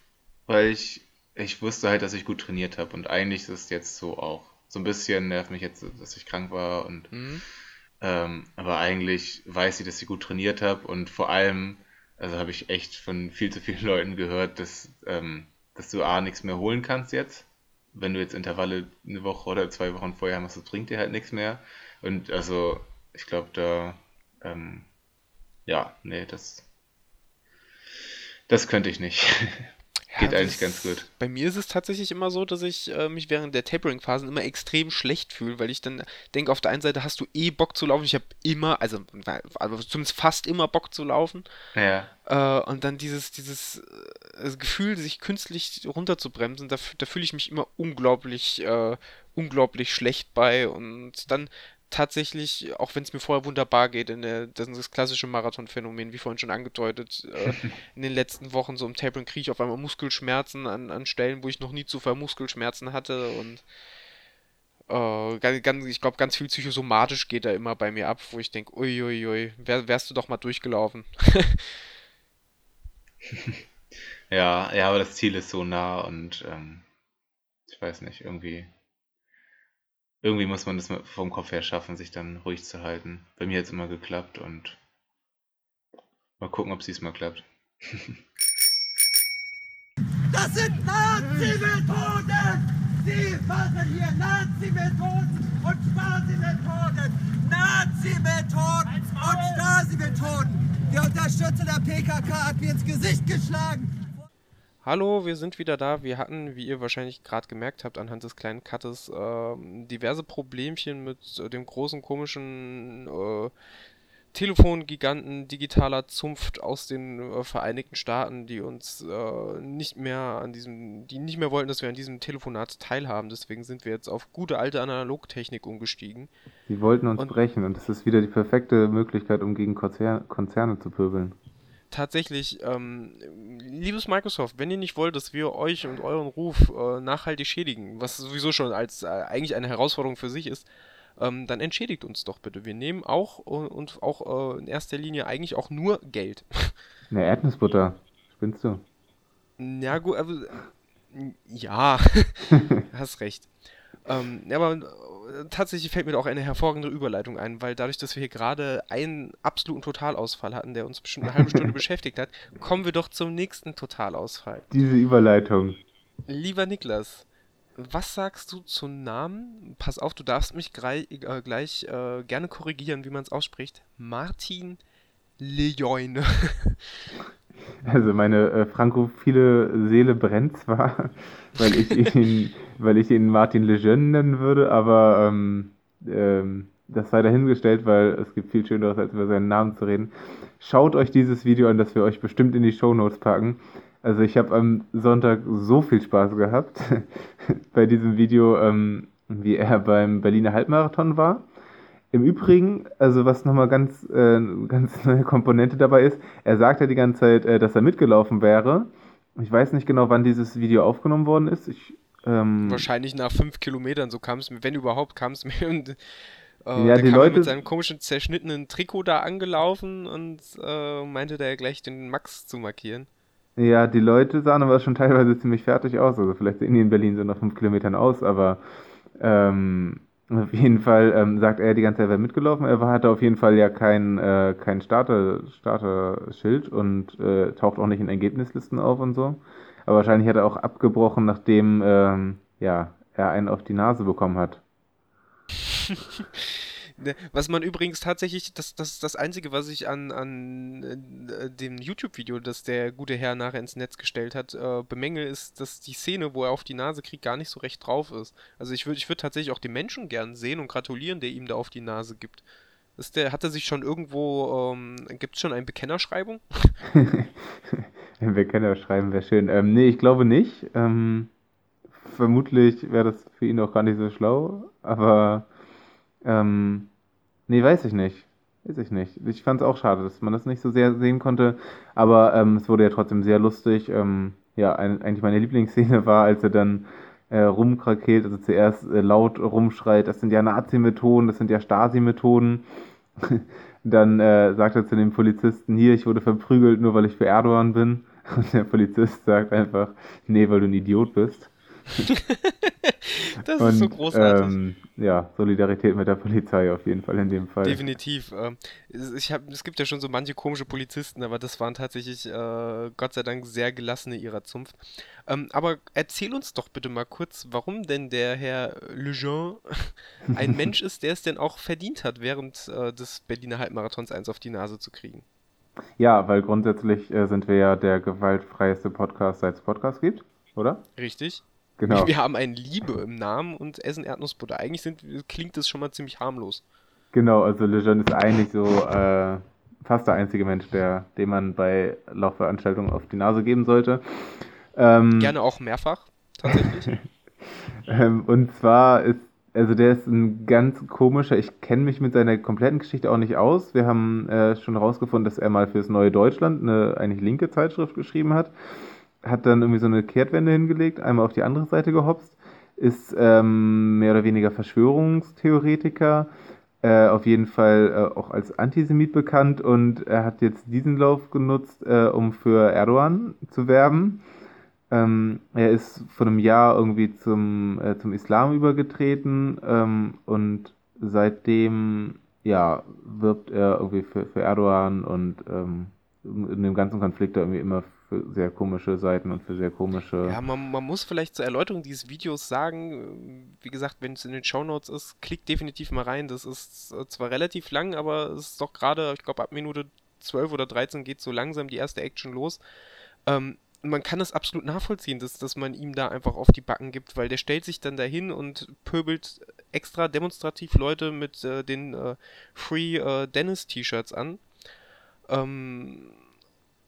weil ich, ich wusste halt, dass ich gut trainiert habe. Und eigentlich ist es jetzt so auch so ein bisschen nervt mich jetzt, dass ich krank war und mhm. Ähm, aber eigentlich weiß ich, dass ich gut trainiert habe und vor allem, also habe ich echt von viel zu vielen Leuten gehört, dass, ähm, dass du A nichts mehr holen kannst jetzt. Wenn du jetzt Intervalle eine Woche oder zwei Wochen vorher machst, das bringt dir halt nichts mehr. Und also, ich glaube, da, ähm, ja, nee, das, das könnte ich nicht. Geht ja, eigentlich ganz gut. Bei mir ist es tatsächlich immer so, dass ich äh, mich während der Tapering-Phasen immer extrem schlecht fühle, weil ich dann denke, auf der einen Seite hast du eh Bock zu laufen. Ich habe immer, also, also zumindest fast immer Bock zu laufen. Ja. Äh, und dann dieses, dieses äh, Gefühl, sich künstlich runterzubremsen, da, da fühle ich mich immer unglaublich, äh, unglaublich schlecht bei. Und dann tatsächlich, auch wenn es mir vorher wunderbar geht, in der, das ist das klassische Marathon-Phänomen, wie vorhin schon angedeutet, äh, in den letzten Wochen so im Tapering kriege ich auf einmal Muskelschmerzen an, an Stellen, wo ich noch nie zuvor Muskelschmerzen hatte und äh, ganz, ich glaube, ganz viel psychosomatisch geht da immer bei mir ab, wo ich denke, uiuiui, wär, wärst du doch mal durchgelaufen. ja, ja, aber das Ziel ist so nah und ähm, ich weiß nicht, irgendwie irgendwie muss man das vom Kopf her schaffen, sich dann ruhig zu halten. Bei mir hat es immer geklappt und mal gucken, ob es diesmal klappt. Das sind Nazi-Methoden! Sie machen hier Nazi-Methoden und Stasi-Methoden! Nazi-Methoden und Stasi-Methoden! Die Unterstützer der PKK hat mir ins Gesicht geschlagen! Hallo, wir sind wieder da. Wir hatten, wie ihr wahrscheinlich gerade gemerkt habt, anhand des kleinen Cuttes äh, diverse Problemchen mit äh, dem großen komischen äh, Telefongiganten digitaler Zunft aus den äh, Vereinigten Staaten, die uns äh, nicht mehr an diesem, die nicht mehr wollten, dass wir an diesem Telefonat teilhaben. Deswegen sind wir jetzt auf gute alte Analogtechnik umgestiegen. Sie wollten uns und, brechen und das ist wieder die perfekte Möglichkeit, um gegen Konzer Konzerne zu pöbeln tatsächlich, ähm, liebes Microsoft, wenn ihr nicht wollt, dass wir euch und euren Ruf äh, nachhaltig schädigen, was sowieso schon als äh, eigentlich eine Herausforderung für sich ist, ähm, dann entschädigt uns doch bitte. Wir nehmen auch äh, und auch äh, in erster Linie eigentlich auch nur Geld. Eine Erdnussbutter, spinnst du? Ja, gut, aber, ja, hast recht. Ähm, aber tatsächlich fällt mir da auch eine hervorragende Überleitung ein, weil dadurch, dass wir hier gerade einen absoluten Totalausfall hatten, der uns bestimmt eine halbe Stunde beschäftigt hat, kommen wir doch zum nächsten Totalausfall. Diese Überleitung. Lieber Niklas, was sagst du zum Namen? Pass auf, du darfst mich grei, äh, gleich äh, gerne korrigieren, wie man es ausspricht. Martin Lejoine. Also meine äh, frankophile Seele brennt zwar, weil ich ihn, weil ich ihn Martin Lejeune nennen würde, aber ähm, ähm, das sei dahingestellt, weil es gibt viel Schöneres, als über seinen Namen zu reden. Schaut euch dieses Video an, das wir euch bestimmt in die Show Notes packen. Also ich habe am Sonntag so viel Spaß gehabt bei diesem Video, ähm, wie er beim Berliner Halbmarathon war. Im Übrigen, also was nochmal ganz, äh, ganz neue Komponente dabei ist, er sagt ja die ganze Zeit, äh, dass er mitgelaufen wäre. Ich weiß nicht genau, wann dieses Video aufgenommen worden ist. Ich, ähm, Wahrscheinlich nach fünf Kilometern, so kam es mir, wenn überhaupt kam es mir. Und, äh, ja, die Leute mit seinem komischen zerschnittenen Trikot da angelaufen und äh, meinte da ja gleich den Max zu markieren. Ja, die Leute sahen aber schon teilweise ziemlich fertig aus. Also vielleicht sehen die in Berlin so nach fünf Kilometern aus, aber ähm, Auf jeden Fall ähm, sagt er die ganze Zeit, er wäre mitgelaufen. Er hatte auf jeden Fall ja kein, äh, kein Starter, Starter-Schild und äh, taucht auch nicht in Ergebnislisten auf und so. Aber wahrscheinlich hat er auch abgebrochen, nachdem ähm, ja, er einen auf die Nase bekommen hat. Ne, was man übrigens tatsächlich, das, das ist das Einzige, was ich an, an äh, dem YouTube-Video, das der gute Herr nachher ins Netz gestellt hat, äh, bemängel, ist, dass die Szene, wo er auf die Nase kriegt, gar nicht so recht drauf ist. Also ich würde ich würd tatsächlich auch den Menschen gern sehen und gratulieren, der ihm da auf die Nase gibt. Ist der, hat er sich schon irgendwo, ähm, gibt es schon eine Bekennerschreibung? Ein Bekennerschreiben wäre schön. Ähm, nee, ich glaube nicht. Ähm, vermutlich wäre das für ihn auch gar nicht so schlau, aber ähm, nee, weiß ich nicht. Weiß ich nicht. Ich fand es auch schade, dass man das nicht so sehr sehen konnte, aber ähm, es wurde ja trotzdem sehr lustig. Ähm, ja, ein, eigentlich meine Lieblingsszene war, als er dann äh, rumkrakeelt, also zuerst äh, laut rumschreit, das sind ja Nazi-Methoden, das sind ja Stasi-Methoden. dann äh, sagt er zu dem Polizisten, hier, ich wurde verprügelt, nur weil ich für Erdogan bin. Und der Polizist sagt einfach, nee, weil du ein Idiot bist. Das und, ist so großartig. Ähm, ja, Solidarität mit der Polizei auf jeden Fall in dem Fall. Definitiv. Ähm, ich hab, es gibt ja schon so manche komische Polizisten, aber das waren tatsächlich äh, Gott sei Dank sehr gelassene ihrer Zunft. Ähm, aber erzähl uns doch bitte mal kurz, warum denn der Herr Lejeune ein Mensch ist, der es denn auch verdient hat, während äh, des Berliner Halbmarathons eins auf die Nase zu kriegen. Ja, weil grundsätzlich äh, sind wir ja der gewaltfreieste Podcast, seit es Podcast gibt, oder? Richtig. Genau. Wir haben ein Liebe im Namen und essen Erdnussbutter. Eigentlich sind, klingt das schon mal ziemlich harmlos. Genau, also Lejeune ist eigentlich so äh, fast der einzige Mensch, der, dem man bei Laufveranstaltungen auf die Nase geben sollte. Ähm, Gerne auch mehrfach, tatsächlich. ähm, und zwar ist, also der ist ein ganz komischer, ich kenne mich mit seiner kompletten Geschichte auch nicht aus. Wir haben äh, schon herausgefunden, dass er mal fürs Neue Deutschland eine eigentlich linke Zeitschrift geschrieben hat hat dann irgendwie so eine Kehrtwende hingelegt, einmal auf die andere Seite gehopst, ist ähm, mehr oder weniger Verschwörungstheoretiker, äh, auf jeden Fall äh, auch als Antisemit bekannt und er hat jetzt diesen Lauf genutzt, äh, um für Erdogan zu werben. Ähm, er ist vor einem Jahr irgendwie zum, äh, zum Islam übergetreten ähm, und seitdem ja, wirbt er irgendwie für, für Erdogan und ähm, in dem ganzen Konflikt da irgendwie immer für sehr komische Seiten und für sehr komische. Ja, man, man muss vielleicht zur Erläuterung dieses Videos sagen, wie gesagt, wenn es in den Shownotes ist, klickt definitiv mal rein. Das ist zwar relativ lang, aber es ist doch gerade, ich glaube, ab Minute 12 oder 13 geht so langsam die erste Action los. Ähm, man kann es absolut nachvollziehen, dass, dass man ihm da einfach auf die Backen gibt, weil der stellt sich dann dahin und pöbelt extra demonstrativ Leute mit äh, den äh, Free äh, Dennis T-Shirts an. Ähm,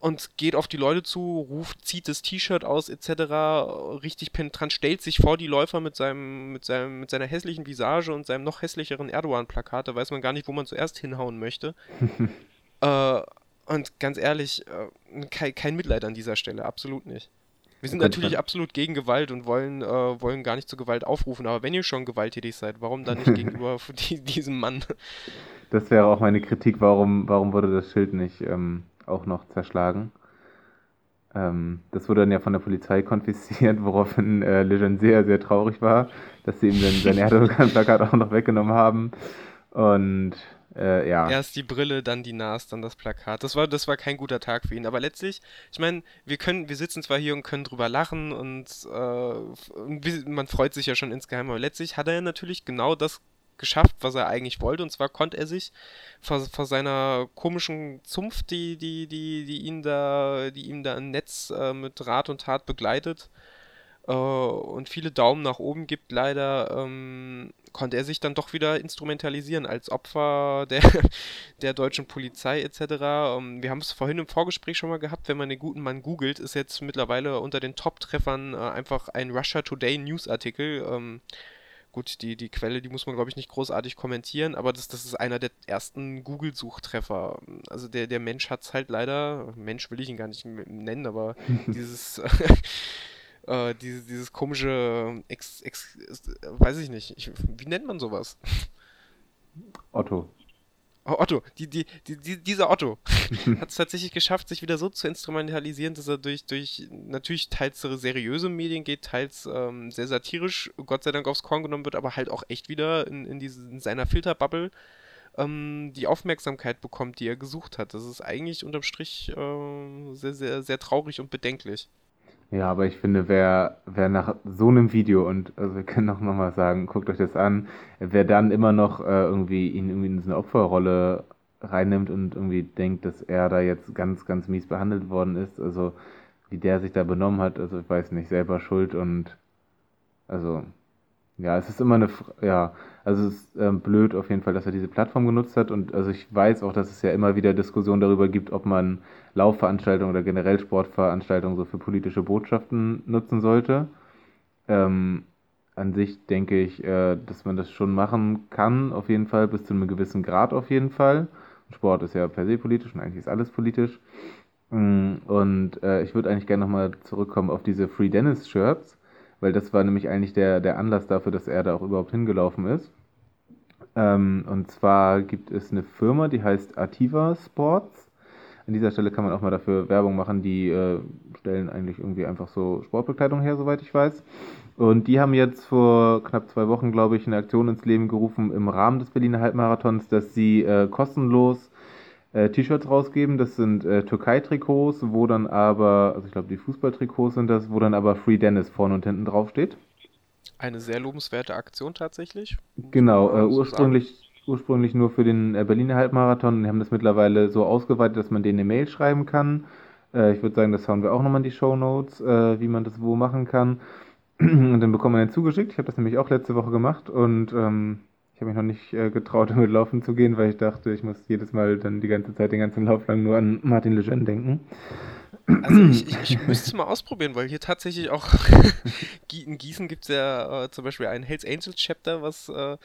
und geht auf die Leute zu, ruft, zieht das T-Shirt aus etc. richtig penetrant, stellt sich vor die Läufer mit seinem, mit seinem, mit seiner hässlichen Visage und seinem noch hässlicheren Erdogan-Plakat. Da weiß man gar nicht, wo man zuerst hinhauen möchte. äh, und ganz ehrlich, äh, kein, kein, Mitleid an dieser Stelle, absolut nicht. Wir sind natürlich absolut gegen Gewalt und wollen, äh, wollen gar nicht zu Gewalt aufrufen, aber wenn ihr schon gewalttätig seid, warum dann nicht gegenüber die, diesem Mann? Das wäre auch meine Kritik, warum, warum wurde das Schild nicht ähm, auch noch zerschlagen. Ähm, das wurde dann ja von der Polizei konfisziert, woraufhin äh, Lejeune sehr, sehr traurig war, dass sie ihm dann sein Erdogan-Plakat auch noch weggenommen haben. Und äh, ja. Erst die Brille, dann die Nase, dann das Plakat. Das war, das war kein guter Tag für ihn. Aber letztlich, ich meine, wir können, wir sitzen zwar hier und können drüber lachen und äh, man freut sich ja schon insgeheim, aber letztlich hat er natürlich genau das geschafft, was er eigentlich wollte. Und zwar konnte er sich vor, vor seiner komischen Zunft, die, die, die, die ihn da, die ihm da im Netz äh, mit Rat und Tat begleitet äh, und viele Daumen nach oben gibt, leider ähm, konnte er sich dann doch wieder instrumentalisieren als Opfer der, der deutschen Polizei etc. Ähm, wir haben es vorhin im Vorgespräch schon mal gehabt, wenn man den guten Mann googelt, ist jetzt mittlerweile unter den Top-Treffern äh, einfach ein Russia Today News-Artikel. Gut, die, die Quelle, die muss man, glaube ich, nicht großartig kommentieren, aber das, das ist einer der ersten Google-Suchtreffer. Also der, der Mensch hat es halt leider, Mensch will ich ihn gar nicht nennen, aber dieses, äh, dieses, dieses komische, Ex, Ex, weiß ich nicht, ich, wie nennt man sowas? Otto. Oh, Otto, die, die, die, die, dieser Otto hat es tatsächlich geschafft, sich wieder so zu instrumentalisieren, dass er durch, durch natürlich teils seriöse Medien geht, teils ähm, sehr satirisch, Gott sei Dank aufs Korn genommen wird, aber halt auch echt wieder in, in, diese, in seiner Filterbubble ähm, die Aufmerksamkeit bekommt, die er gesucht hat. Das ist eigentlich unterm Strich äh, sehr, sehr, sehr traurig und bedenklich. Ja, aber ich finde, wer, wer nach so einem Video, und also wir können auch nochmal sagen, guckt euch das an, wer dann immer noch äh, irgendwie ihn irgendwie in so eine Opferrolle reinnimmt und irgendwie denkt, dass er da jetzt ganz, ganz mies behandelt worden ist, also wie der sich da benommen hat, also ich weiß nicht, selber schuld und also ja, es ist immer eine, ja, also es ist ähm, blöd auf jeden Fall, dass er diese Plattform genutzt hat und also ich weiß auch, dass es ja immer wieder Diskussionen darüber gibt, ob man Laufveranstaltungen oder generell Sportveranstaltungen so für politische Botschaften nutzen sollte. Ähm, an sich denke ich, äh, dass man das schon machen kann, auf jeden Fall, bis zu einem gewissen Grad auf jeden Fall. Sport ist ja per se politisch und eigentlich ist alles politisch. Mm, und äh, ich würde eigentlich gerne nochmal zurückkommen auf diese Free Dennis Shirts weil das war nämlich eigentlich der, der Anlass dafür, dass er da auch überhaupt hingelaufen ist. Ähm, und zwar gibt es eine Firma, die heißt Ativa Sports. An dieser Stelle kann man auch mal dafür Werbung machen. Die äh, stellen eigentlich irgendwie einfach so Sportbekleidung her, soweit ich weiß. Und die haben jetzt vor knapp zwei Wochen, glaube ich, eine Aktion ins Leben gerufen im Rahmen des Berliner Halbmarathons, dass sie äh, kostenlos äh, T-Shirts rausgeben. Das sind äh, Türkei-Trikots, wo dann aber, also ich glaube, die Fußballtrikots sind das, wo dann aber Free Dennis vorne und hinten drauf steht. Eine sehr lobenswerte Aktion tatsächlich. Genau, äh, ursprünglich, ursprünglich nur für den äh, Berliner Halbmarathon. Die haben das mittlerweile so ausgeweitet, dass man denen eine Mail schreiben kann. Äh, ich würde sagen, das hauen wir auch nochmal in die Show Notes, äh, wie man das wo machen kann. Und dann bekommt man den zugeschickt. Ich habe das nämlich auch letzte Woche gemacht und ähm, habe mich noch nicht äh, getraut, damit laufen zu gehen, weil ich dachte, ich muss jedes Mal dann die ganze Zeit, den ganzen Lauf lang nur an Martin Lejeune denken. Also ich, ich, ich müsste es mal ausprobieren, weil hier tatsächlich auch in Gießen gibt es ja äh, zum Beispiel ein Hells Angels Chapter, was äh,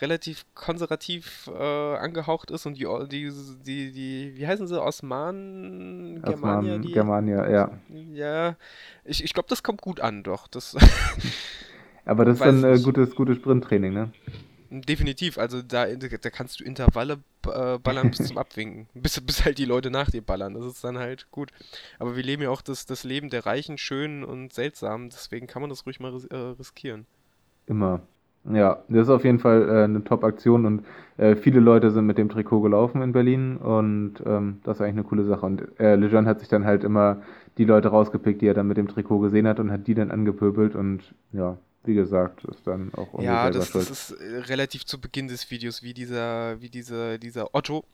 relativ konservativ äh, angehaucht ist und die, die, die, die, wie heißen sie, Osman, Germania? Osman, die, Germania, ja. Ja, ich, ich glaube, das kommt gut an, doch. Das Aber das ist dann äh, gutes, gutes Sprinttraining, ne? Definitiv, also da, da kannst du Intervalle äh, ballern bis zum Abwinken, bis, bis halt die Leute nach dir ballern, das ist dann halt gut. Aber wir leben ja auch das, das Leben der Reichen, Schönen und Seltsamen, deswegen kann man das ruhig mal äh, riskieren. Immer. Ja, das ist auf jeden Fall äh, eine Top-Aktion und äh, viele Leute sind mit dem Trikot gelaufen in Berlin und ähm, das ist eigentlich eine coole Sache. Und äh, Lejeune hat sich dann halt immer die Leute rausgepickt, die er dann mit dem Trikot gesehen hat und hat die dann angepöbelt und ja, wie gesagt, ist dann auch irgendwie Ja, das, das, ist äh, relativ zu Beginn des Videos, wie dieser, wie dieser, dieser Otto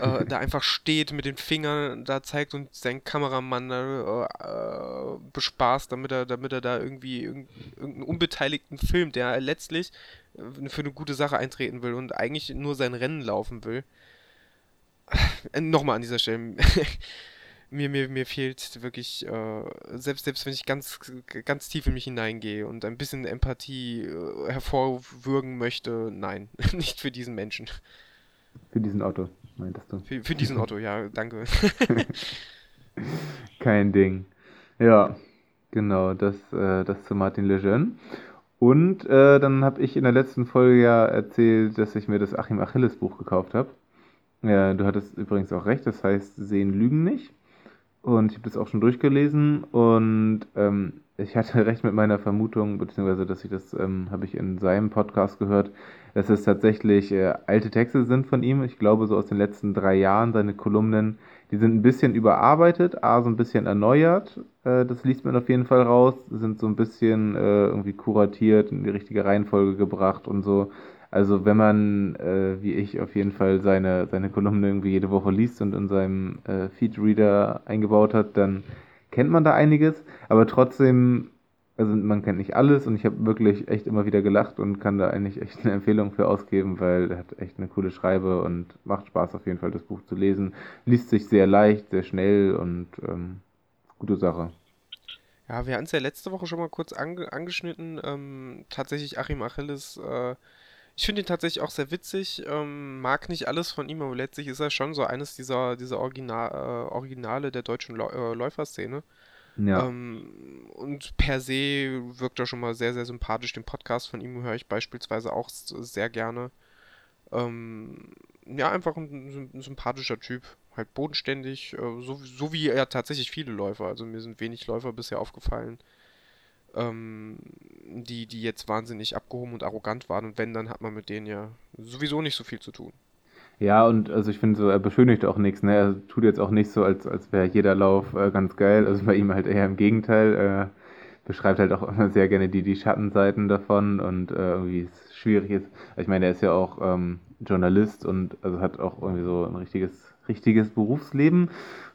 äh, da einfach steht mit den Fingern da zeigt und seinen Kameramann äh, äh, bespaßt, damit er, damit er da irgendwie irgendeinen unbeteiligten Film, der letztlich äh, für eine gute Sache eintreten will und eigentlich nur sein Rennen laufen will. Äh, nochmal an dieser Stelle. Mir, mir, mir fehlt wirklich, äh, selbst, selbst wenn ich ganz, ganz tief in mich hineingehe und ein bisschen Empathie äh, hervorwürgen möchte, nein, nicht für diesen Menschen. Für diesen Otto, meintest du? Für, für diesen Otto, ja, danke. Kein Ding. Ja, genau, das, äh, das zu Martin Lejeune. Und äh, dann habe ich in der letzten Folge ja erzählt, dass ich mir das Achim Achilles Buch gekauft habe. Ja, du hattest übrigens auch recht, das heißt Sehen Lügen nicht. Und ich habe das auch schon durchgelesen und ähm, ich hatte recht mit meiner Vermutung, beziehungsweise dass ich das ähm, habe ich in seinem Podcast gehört, dass es tatsächlich äh, alte Texte sind von ihm. Ich glaube so aus den letzten drei Jahren seine Kolumnen, die sind ein bisschen überarbeitet, a so ein bisschen erneuert. Äh, das liest man auf jeden Fall raus, sind so ein bisschen äh, irgendwie kuratiert in die richtige Reihenfolge gebracht und so. Also wenn man, äh, wie ich, auf jeden Fall seine, seine Kolumne irgendwie jede Woche liest und in seinem äh, Feedreader eingebaut hat, dann kennt man da einiges. Aber trotzdem, also man kennt nicht alles und ich habe wirklich echt immer wieder gelacht und kann da eigentlich echt eine Empfehlung für ausgeben, weil er hat echt eine coole Schreibe und macht Spaß auf jeden Fall, das Buch zu lesen. Liest sich sehr leicht, sehr schnell und ähm, gute Sache. Ja, wir haben es ja letzte Woche schon mal kurz ange angeschnitten. Ähm, tatsächlich Achim Achilles äh, ich finde ihn tatsächlich auch sehr witzig, ähm, mag nicht alles von ihm, aber letztlich ist er schon so eines dieser, dieser Original, äh, Originale der deutschen Läu äh, Läuferszene. Ja. Ähm, und per se wirkt er schon mal sehr, sehr sympathisch. Den Podcast von ihm höre ich beispielsweise auch sehr gerne. Ähm, ja, einfach ein, ein sympathischer Typ. Halt bodenständig, äh, so, so wie er tatsächlich viele Läufer. Also mir sind wenig Läufer bisher aufgefallen, ähm, die, die jetzt wahnsinnig abgehoben und arrogant waren. Und wenn, dann hat man mit denen ja sowieso nicht so viel zu tun. Ja, und also ich finde so, er beschönigt auch nichts, ne? Er tut jetzt auch nicht so, als, als wäre jeder Lauf äh, ganz geil. Also bei ihm halt eher im Gegenteil. Er beschreibt halt auch immer sehr gerne die, die Schattenseiten davon und äh, irgendwie es schwierig ist. Ich meine, er ist ja auch ähm, Journalist und also hat auch irgendwie so ein richtiges, richtiges Berufsleben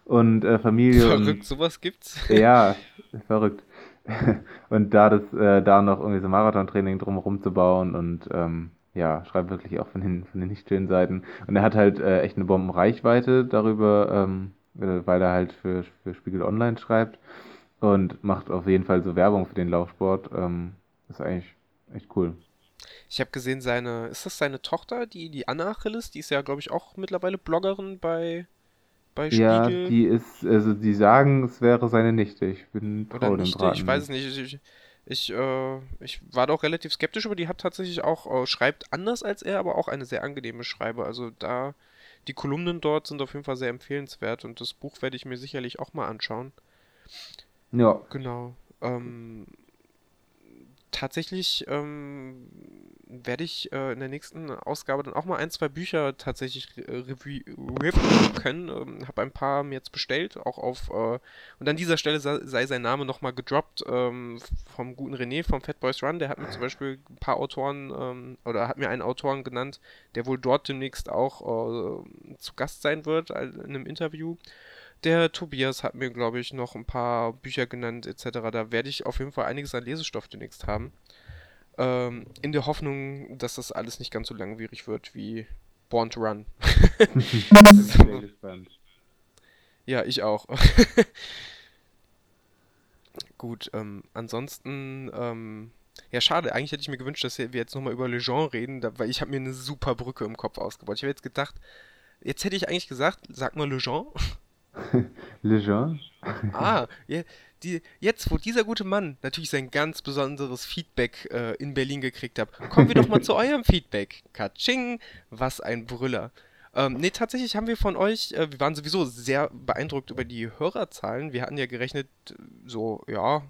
und äh, Familie. Verrückt, und, sowas gibt's. Ja, verrückt. und da das, äh, da noch irgendwie so Marathontraining drumherum zu bauen und ähm, ja, schreibt wirklich auch von den, von den nicht schönen Seiten. Und er hat halt äh, echt eine Bombenreichweite darüber, ähm, äh, weil er halt für, für Spiegel Online schreibt und macht auf jeden Fall so Werbung für den Laufsport. Ähm, ist eigentlich echt cool. Ich habe gesehen, seine, ist das seine Tochter, die, die Anna Achilles? Die ist ja, glaube ich, auch mittlerweile Bloggerin bei, bei Ja, Spiegel. die ist, also die sagen, es wäre seine Nichte. Ich bin Oder traurig nicht, ich weiß es nicht. Ich, ich, äh, ich war da auch relativ skeptisch, aber die hat tatsächlich auch, äh, schreibt anders als er, aber auch eine sehr angenehme Schreibe. Also da, die Kolumnen dort sind auf jeden Fall sehr empfehlenswert und das Buch werde ich mir sicherlich auch mal anschauen. Ja, Genau. Ähm, tatsächlich ähm, werde ich äh, in der nächsten Ausgabe dann auch mal ein, zwei Bücher tatsächlich äh, review- reviewen können. Ähm, habe ein paar mir jetzt bestellt, auch auf. Äh, und an dieser Stelle sei, sei sein Name nochmal gedroppt ähm, vom guten René vom Fat Boys Run. Der hat mir zum Beispiel ein paar Autoren ähm, oder hat mir einen Autoren genannt, der wohl dort demnächst auch äh, zu Gast sein wird in einem Interview. Der Tobias hat mir, glaube ich, noch ein paar Bücher genannt, etc. Da werde ich auf jeden Fall einiges an Lesestoff demnächst haben. Ähm, in der Hoffnung, dass das alles nicht ganz so langwierig wird wie Born to Run. bin sehr gespannt. Ja, ich auch. Gut, ähm, ansonsten, ähm, ja, schade. Eigentlich hätte ich mir gewünscht, dass wir jetzt nochmal über Le Jean reden, da, weil ich habe mir eine super Brücke im Kopf ausgebaut. Ich habe jetzt gedacht, jetzt hätte ich eigentlich gesagt, sag mal Le Jean. Le Jean? Ah, ja, die, jetzt, wo dieser gute Mann natürlich sein ganz besonderes Feedback äh, in Berlin gekriegt hat, kommen wir doch mal zu eurem Feedback. Katsching, was ein Brüller. Ähm, nee, tatsächlich haben wir von euch, äh, wir waren sowieso sehr beeindruckt über die Hörerzahlen. Wir hatten ja gerechnet, so, ja,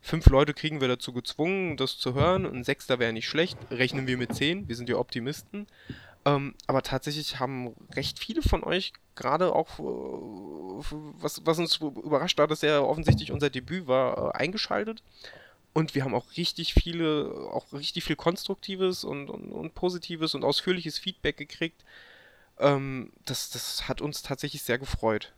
fünf Leute kriegen wir dazu gezwungen, das zu hören. Ein Sechster wäre nicht schlecht. Rechnen wir mit zehn, wir sind ja Optimisten. Ähm, aber tatsächlich haben recht viele von euch gerade auch, äh, was, was uns überrascht hat, dass ja offensichtlich unser Debüt war, äh, eingeschaltet. Und wir haben auch richtig viele, auch richtig viel konstruktives und, und, und positives und ausführliches Feedback gekriegt. Ähm, das, das hat uns tatsächlich sehr gefreut.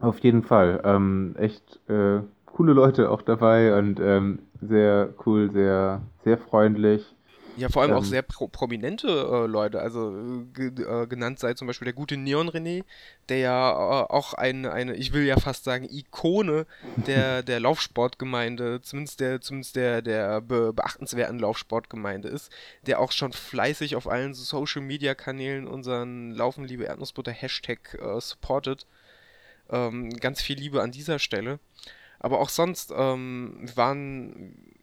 Auf jeden Fall. Ähm, echt äh, coole Leute auch dabei und ähm, sehr cool, sehr, sehr freundlich. Ja, vor allem auch Ähm. sehr pro prominente äh, Leute. Also äh, ge äh, genannt sei zum Beispiel der gute Neon René, der ja äh, auch ein, eine, ich will ja fast sagen, Ikone der, der Laufsportgemeinde, zumindest der, zumindest der, der be beachtenswerten Laufsportgemeinde ist, der auch schon fleißig auf allen Social Media Kanälen unseren Laufen liebe Erdnussbutter Hashtag äh, supportet. Ähm, ganz viel Liebe an dieser Stelle. Aber auch sonst, ähm, waren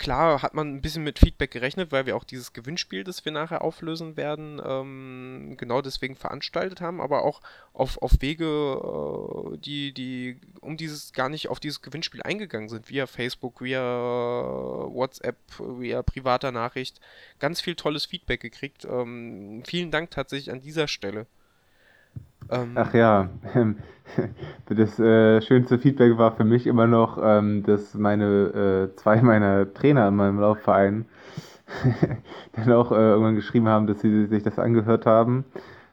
klar hat man ein bisschen mit Feedback gerechnet, weil wir auch dieses Gewinnspiel, das wir nachher auflösen werden, ähm, genau deswegen veranstaltet haben, aber auch auf, auf Wege, äh, die, die um dieses gar nicht auf dieses Gewinnspiel eingegangen sind, via Facebook, via WhatsApp, via privater Nachricht, ganz viel tolles Feedback gekriegt. Ähm, vielen Dank tatsächlich an dieser Stelle. Ähm, Ach ja, ähm, das äh, schönste Feedback war für mich immer noch, ähm, dass meine äh, zwei meiner Trainer in meinem Laufverein dann auch äh, irgendwann geschrieben haben, dass sie sich das angehört haben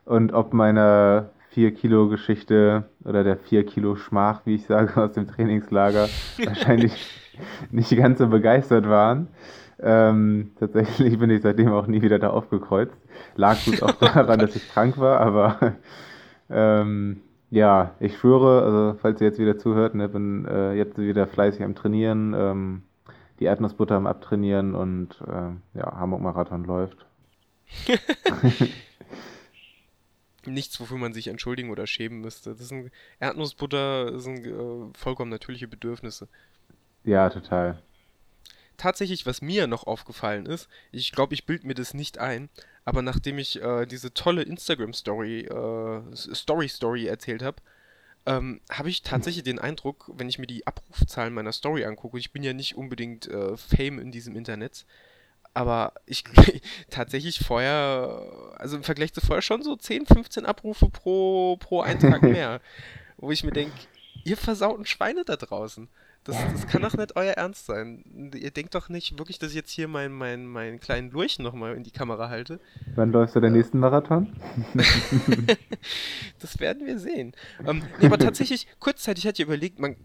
und ob meiner 4 Kilo Geschichte oder der 4 Kilo Schmach, wie ich sage, aus dem Trainingslager wahrscheinlich nicht ganz so begeistert waren. Ähm, tatsächlich bin ich seitdem auch nie wieder da aufgekreuzt. Lag gut auch daran, dass ich krank war, aber ähm, ja, ich schwöre, also falls ihr jetzt wieder zuhört, ne, bin äh, jetzt wieder fleißig am Trainieren, ähm, die Erdnussbutter am Abtrainieren und äh, ja, Hamburg Marathon läuft. nichts, wofür man sich entschuldigen oder schämen müsste. Das sind Erdnussbutter sind äh, vollkommen natürliche Bedürfnisse. Ja, total. Tatsächlich, was mir noch aufgefallen ist, ich glaube, ich bild mir das nicht ein, aber nachdem ich äh, diese tolle Instagram-Story, äh, Story-Story erzählt habe, ähm, habe ich tatsächlich den Eindruck, wenn ich mir die Abrufzahlen meiner Story angucke, ich bin ja nicht unbedingt äh, Fame in diesem Internet, aber ich tatsächlich vorher, also im Vergleich zu vorher schon so 10, 15 Abrufe pro, pro Eintrag mehr. wo ich mir denke, ihr versauten Schweine da draußen. Das, das kann doch nicht euer Ernst sein. Ihr denkt doch nicht wirklich, dass ich jetzt hier meinen mein, mein kleinen Lurchen nochmal in die Kamera halte. Wann läufst du den nächsten Marathon? das werden wir sehen. Ähm, nee, aber tatsächlich, kurzzeitig hatte ich überlegt, man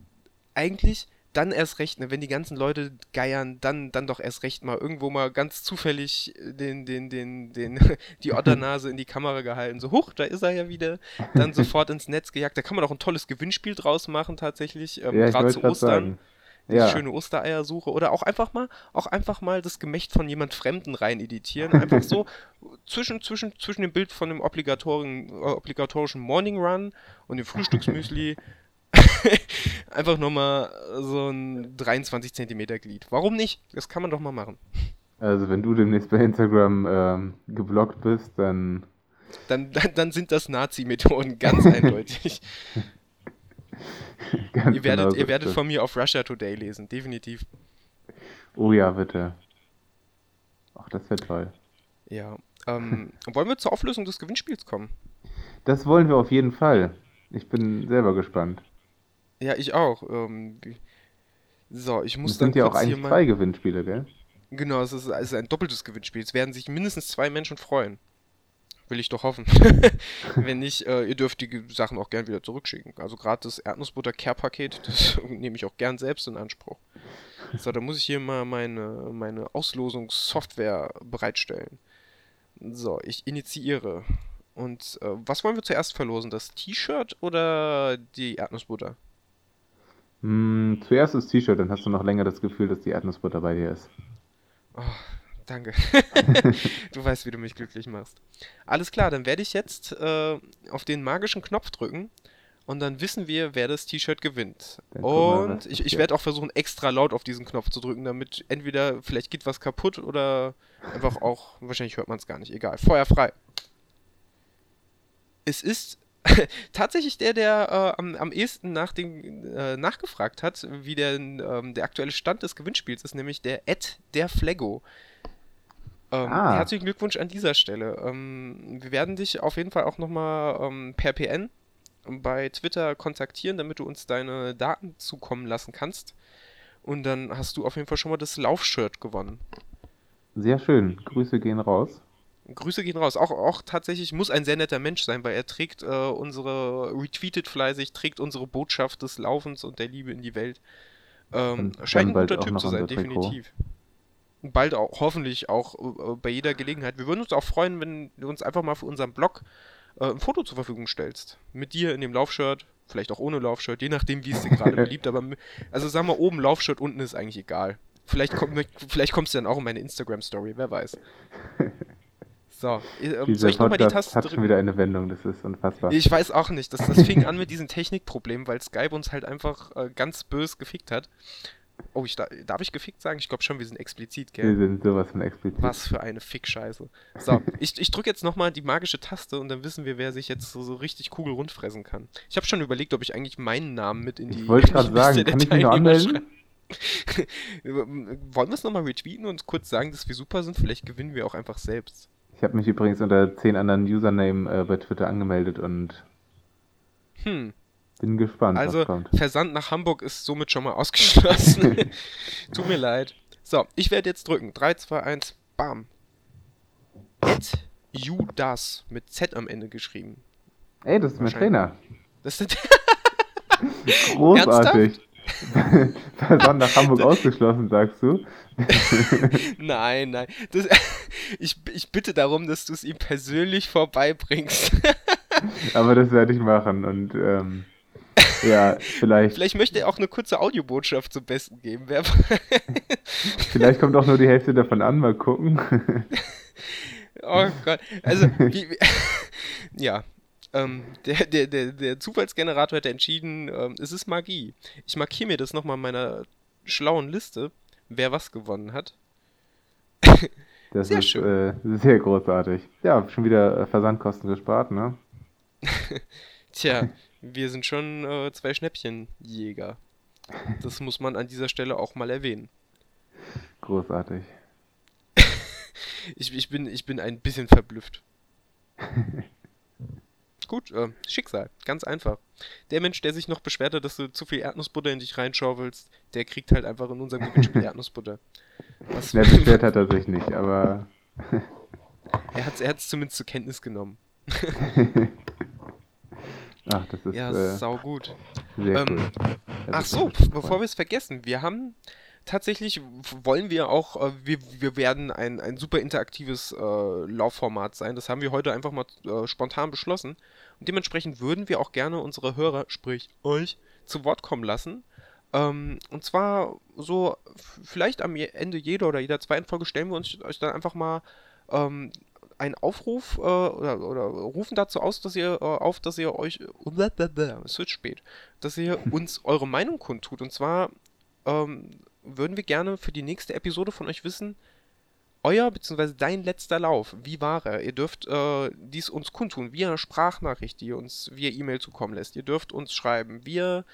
eigentlich dann erst recht, ne, wenn die ganzen Leute geiern, dann, dann doch erst recht mal irgendwo mal ganz zufällig den, den, den, den, die Otternase in die Kamera gehalten. So, huch, da ist er ja wieder. Dann sofort ins Netz gejagt. Da kann man auch ein tolles Gewinnspiel draus machen, tatsächlich. Ähm, Ja, Gerade zu Ostern. sagen. Die Ja. schöne Ostereiersuche. Oder auch einfach mal, auch einfach mal das Gemächt von jemand Fremden rein editieren. Einfach so zwischen, zwischen, zwischen dem Bild von dem obligatorischen, äh, obligatorischen Morning Run und dem Frühstücksmüsli einfach nochmal so ein 23 Zentimeter Glied. Warum nicht? Das kann man doch mal machen. Also wenn du demnächst bei Instagram ähm, geblockt bist, dann Dann, dann, dann sind das Nazi-Methoden, ganz eindeutig. ganz Ihr werdet, genau ihr werdet von mir auf Russia Today lesen, definitiv. Oh ja, bitte. Ach, das wäre toll. Ja. Ähm, wollen wir zur Auflösung des Gewinnspiels kommen? Das wollen wir auf jeden Fall. Ich bin selber gespannt. Ja, ich auch. Ähm, so, ich muss dann sind ja auch eigentlich mal. zwei Gewinnspiele, gell? Genau, es ist, es ist ein doppeltes Gewinnspiel. Es werden sich mindestens zwei Menschen freuen. Will ich doch hoffen. Wenn nicht, äh, ihr dürft die Sachen auch gern wieder zurückschicken. Also gerade das Erdnussbutter-Care-Paket, das nehme ich auch gern selbst in Anspruch. So, da muss ich hier mal meine, meine Auslosungssoftware bereitstellen. So, ich initiiere. Und äh, was wollen wir zuerst verlosen? Das T-Shirt oder die Erdnussbutter? Hm, zuerst das T-Shirt, dann hast du noch länger das Gefühl, dass die Erdnussbutter bei dir ist. Oh, danke. du weißt, wie du mich glücklich machst. Alles klar, dann werde ich jetzt äh, auf den magischen Knopf drücken und dann wissen wir, wer das T-Shirt gewinnt. Dann Und ich, ich werde auch versuchen, extra laut auf diesen Knopf zu drücken, damit entweder vielleicht geht was kaputt oder einfach auch, wahrscheinlich hört man es gar nicht, egal. Feuer frei. Es ist tatsächlich der, der äh, am, am ehesten nach dem, äh, nachgefragt hat, wie der, ähm, der aktuelle Stand des Gewinnspiels ist, nämlich der Ed der Flego. Ähm, Ah. Herzlichen Glückwunsch an dieser Stelle. Ähm, wir werden dich auf jeden Fall auch nochmal ähm, per PN bei Twitter kontaktieren, damit du uns deine Daten zukommen lassen kannst. Und dann hast du auf jeden Fall schon mal das Laufshirt gewonnen. Sehr schön. Grüße gehen raus. Grüße gehen raus. Auch, auch tatsächlich muss ein sehr netter Mensch sein, weil er trägt äh, unsere, retweetet fleißig, trägt unsere Botschaft des Laufens und der Liebe in die Welt. Ähm, Und scheint ein guter Typ zu sein, Trikot. definitiv. Und bald auch, hoffentlich auch äh, bei jeder Gelegenheit. Wir würden uns auch freuen, wenn du uns einfach mal für unseren Blog äh, ein Foto zur Verfügung stellst. Mit dir in dem Laufshirt, vielleicht auch ohne Laufshirt, je nachdem, wie es dir gerade beliebt. Aber also sagen wir oben Laufshirt, unten ist eigentlich egal. Vielleicht, komm, vielleicht kommst du dann auch in meine Instagram-Story, wer weiß. So, äh, ähm, soll Dieser ich nochmal die Taste hat schon wieder eine Wendung, das ist unfassbar. Ich weiß auch nicht. Das, das fing an mit diesen Technikproblemen, weil Skype uns halt einfach äh, ganz bös gefickt hat. Oh, ich, da- darf ich gefickt sagen? Ich glaube schon, wir sind explizit, Wir gell? sind sowas von explizit. Was für eine Fickscheiße. So, ich, ich drücke jetzt nochmal die magische Taste und dann wissen wir, wer sich jetzt so, so richtig kugelrund fressen kann. Ich habe schon überlegt, ob ich eigentlich meinen Namen mit in die. Ich wollte gerade sagen, kann ich mich Teilnehmer anmelden? Wollen wir es nochmal retweeten und kurz sagen, dass wir super sind? Vielleicht gewinnen wir auch einfach selbst. Ich habe mich übrigens unter zehn anderen Username äh, bei Twitter angemeldet und Hm. bin gespannt, Also. Versand nach Hamburg ist somit schon mal ausgeschlossen. Tut mir leid. So, ich werde jetzt drücken. 3, 2, 1, bam. Ed Judas mit Z am Ende geschrieben. Ey, das ist mein Trainer. Das sind. Großartig. Versand nach Hamburg ausgeschlossen, sagst du? nein, nein. Das, ich, ich bitte darum, dass du es ihm persönlich vorbeibringst. Aber das werde ich machen und ähm, ja, vielleicht, Vielleicht möchte er auch eine kurze Audiobotschaft zum Besten geben. Vielleicht kommt auch nur die Hälfte davon an, mal gucken. Oh Gott. Also, wie, wie, ja. Ähm, der, der, der, der Zufallsgenerator hat entschieden, ähm, es ist Magie. Ich markiere mir das nochmal in meiner schlauen Liste. wer was gewonnen hat. Das Sehr ist schön. Äh, sehr großartig. Ja, schon wieder äh, Versandkosten gespart, ne? Tja, wir sind schon äh, zwei Schnäppchenjäger. Das muss man an dieser Stelle auch mal erwähnen. Großartig. Ich, ich, bin, ich bin ein bisschen verblüfft. Gut, äh, Schicksal, ganz einfach. Der Mensch, der sich noch beschwert hat, dass du zu viel Erdnussbutter in dich reinschaufelst, der kriegt halt einfach in unserem Gewinnspiel Erdnussbutter. Was, Ja, beschwert hat er sich nicht, aber er hat es er hat's zumindest zur Kenntnis genommen. ach, das ist Ja, äh, sau gut. sehr ähm, cool. Ach ist so, bevor wir es vergessen, wir haben tatsächlich, wollen wir auch, äh, wir, wir werden ein, ein super interaktives äh, Laufformat sein. Das haben wir heute einfach mal äh, spontan beschlossen. Und dementsprechend würden wir auch gerne unsere Hörer, sprich euch, zu Wort kommen lassen. Ähm, und zwar so, vielleicht am Ende jeder oder jeder zweiten Folge stellen wir uns euch dann einfach mal ähm, einen Aufruf äh, oder, oder rufen dazu aus, dass ihr äh, auf, dass ihr euch es wird spät, dass ihr uns eure Meinung kundtut. Und zwar ähm, würden wir gerne für die nächste Episode von euch wissen, euer bzw. dein letzter Lauf, wie war er? Ihr dürft äh, dies uns kundtun, via Sprachnachricht, die ihr uns via E-Mail zukommen lässt. Ihr dürft uns schreiben, via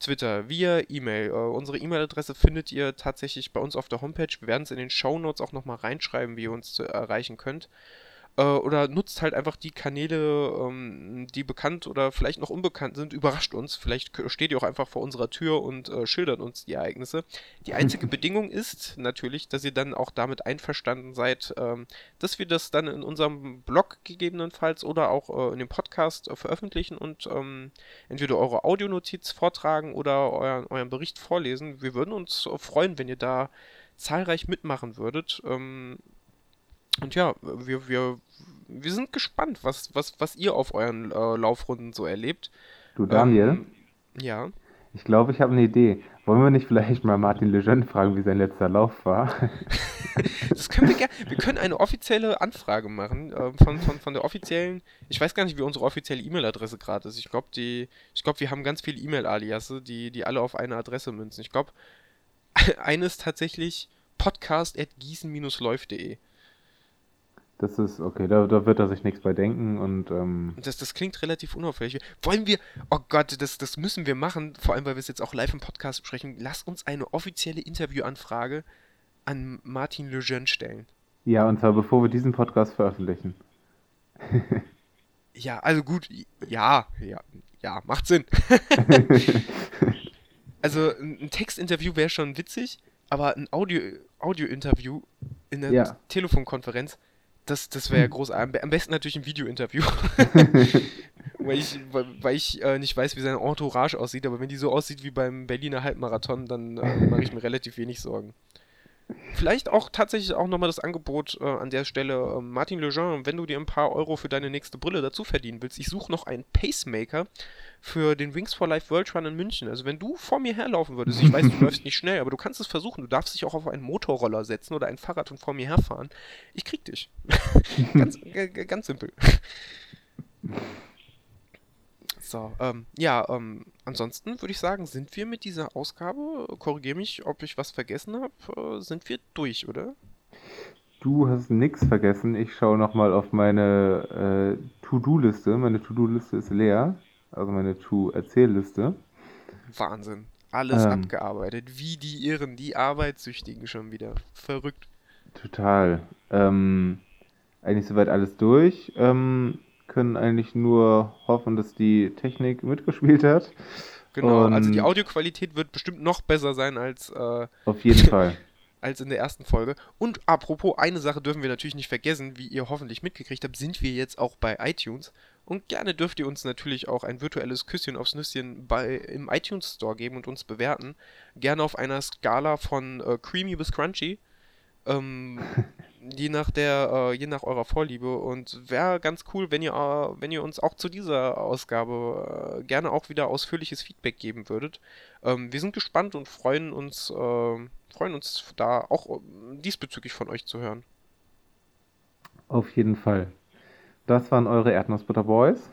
Twitter, via E-Mail. Äh, unsere E-Mail-Adresse findet ihr tatsächlich bei uns auf der Homepage. Wir werden es in den Shownotes auch nochmal reinschreiben, wie ihr uns zu erreichen könnt. Äh, oder nutzt halt einfach die Kanäle, ähm, die bekannt oder vielleicht noch unbekannt sind. Überrascht uns. Vielleicht steht ihr auch einfach vor unserer Tür und äh, schildert uns die Ereignisse. Die einzige Bedingung ist natürlich, dass ihr dann auch damit einverstanden seid, ähm, dass wir das dann in unserem Blog gegebenenfalls oder auch äh, in dem Podcast äh, veröffentlichen und ähm, entweder eure Audionotiz vortragen oder euren, euren Bericht vorlesen. Wir würden uns äh, freuen, wenn ihr da zahlreich mitmachen würdet. Ähm, und ja, wir, wir, wir sind gespannt, was, was, was ihr auf euren äh, Laufrunden so erlebt. Du, Daniel, Ähm, ja. ich glaube, ich habe eine Idee. Wollen wir nicht vielleicht mal Martin Lejeune fragen, wie sein letzter Lauf war? Das können wir gerne. Wir können eine offizielle Anfrage machen äh, von, von, von der offiziellen. Ich weiß gar nicht, wie unsere offizielle E-Mail-Adresse gerade ist. Ich glaube, die, ich glaube, wir haben ganz viele E-Mail-Aliasse, die, die alle auf eine Adresse münzen. Ich glaube, eine ist tatsächlich podcast.gießen-läuft.de. Das ist okay, da, da wird er sich nichts bei denken und ähm, Das, das klingt relativ unauffällig. Wollen wir, oh Gott, das, das müssen wir machen, vor allem weil wir es jetzt auch live im Podcast besprechen. Lass uns eine offizielle Interviewanfrage an Martin Lejeune stellen. ja, und zwar bevor wir diesen Podcast veröffentlichen. Ja, also gut, ja, ja, ja, macht Sinn. Also ein Textinterview wäre schon witzig, aber ein Audio, Audio-Interview in einer Ja. Telefonkonferenz, das, das wäre ja großartig. Am be- Am besten natürlich ein Video-Interview. weil ich, weil, weil ich äh, nicht weiß, wie seine Entourage aussieht, aber wenn die so aussieht wie beim Berliner Halbmarathon, dann äh, mache ich mir relativ wenig Sorgen. Vielleicht auch tatsächlich auch nochmal das Angebot äh, an der Stelle, ähm, Martin Lejeune, wenn du dir ein paar Euro für deine nächste Brille dazu verdienen willst, ich suche noch einen Pacemaker für den Wings for Life World Run in München. Also wenn du vor mir herlaufen würdest, ich weiß, du läufst nicht schnell, aber du kannst es versuchen. Du darfst dich auch auf einen Motorroller setzen oder ein Fahrrad und vor mir herfahren. Ich krieg dich. ganz, ganz simpel. So, ähm, ja, ähm, ansonsten würde ich sagen, sind wir mit dieser Ausgabe, korrigiere mich, ob ich was vergessen habe, äh, sind wir durch, oder? Du hast nichts vergessen. Ich schaue nochmal auf meine äh, To-Do-Liste. Meine To-Do-Liste ist leer. Also meine To-Erzählliste. Wahnsinn. Alles Ähm. abgearbeitet. Wie die Irren, die Arbeitssüchtigen schon wieder. Verrückt. Total. Ähm, eigentlich soweit alles durch. Ähm, können eigentlich nur hoffen, dass die Technik mitgespielt hat. Genau, also die Und- Audioqualität wird bestimmt noch besser sein als, äh, Auf jeden Fall. als in der ersten Folge. Und apropos, eine Sache dürfen wir natürlich nicht vergessen, wie ihr hoffentlich mitgekriegt habt, sind wir jetzt auch bei iTunes. Und gerne dürft ihr uns natürlich auch ein virtuelles Küsschen aufs Nüsschen bei, im iTunes Store geben und uns bewerten. Gerne auf einer Skala von äh, creamy bis crunchy. Ähm, je nach der, äh, je nach eurer Vorliebe. Und wäre ganz cool, wenn ihr, äh, wenn ihr uns auch zu dieser Ausgabe äh, gerne auch wieder ausführliches Feedback geben würdet. Ähm, wir sind gespannt und freuen uns, äh, freuen uns da auch äh, diesbezüglich von euch zu hören. Auf jeden Fall. Das waren eure Erdnussbutter Boys.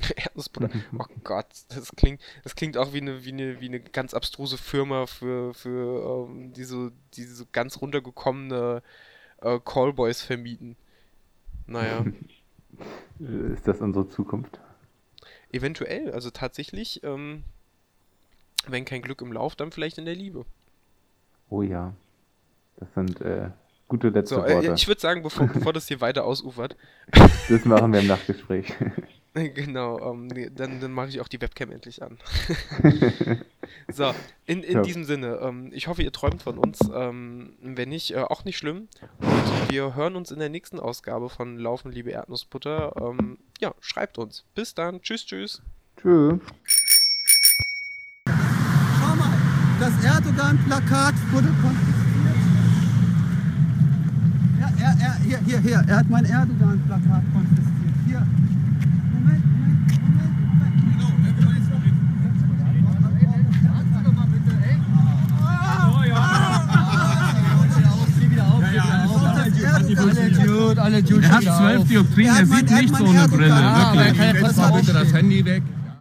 Erdnussbutter. Oh Gott, das klingt, das klingt auch wie eine, wie eine, wie eine ganz abstruse Firma für, für ähm, diese, diese ganz runtergekommene äh, Callboys vermieten. Naja, Ist das unsere Zukunft? eventuell, also tatsächlich, ähm, wenn kein Glück im Lauf, dann vielleicht in der Liebe. Oh ja. Das sind äh, gute letzte So, äh, Worte. ich würde sagen, bevor, bevor das hier weiter ausufert, Das machen wir im Nachgespräch. genau, ähm, nee, dann, dann mache ich auch die Webcam endlich an. So, in, in Ja. diesem Sinne, ähm, ich hoffe, ihr träumt von uns. Ähm, wenn nicht, äh, auch nicht schlimm. Und wir hören uns in der nächsten Ausgabe von Laufen, liebe Erdnussbutter. Ähm, ja, schreibt uns. Bis dann. Tschüss, tschüss. Tschö. Schau mal, das Erdogan-Plakat wurde konfisziert. Ja, er, er, hier, hier, hier, er hat mein Erdogan-Plakat konfisziert. Hier. Moment, Moment. Er hat 12 Dioptrien, Er er sieht er nichts ohne Erdogan- Brille. Wirklich. Jetzt mal bitte das Handy weg.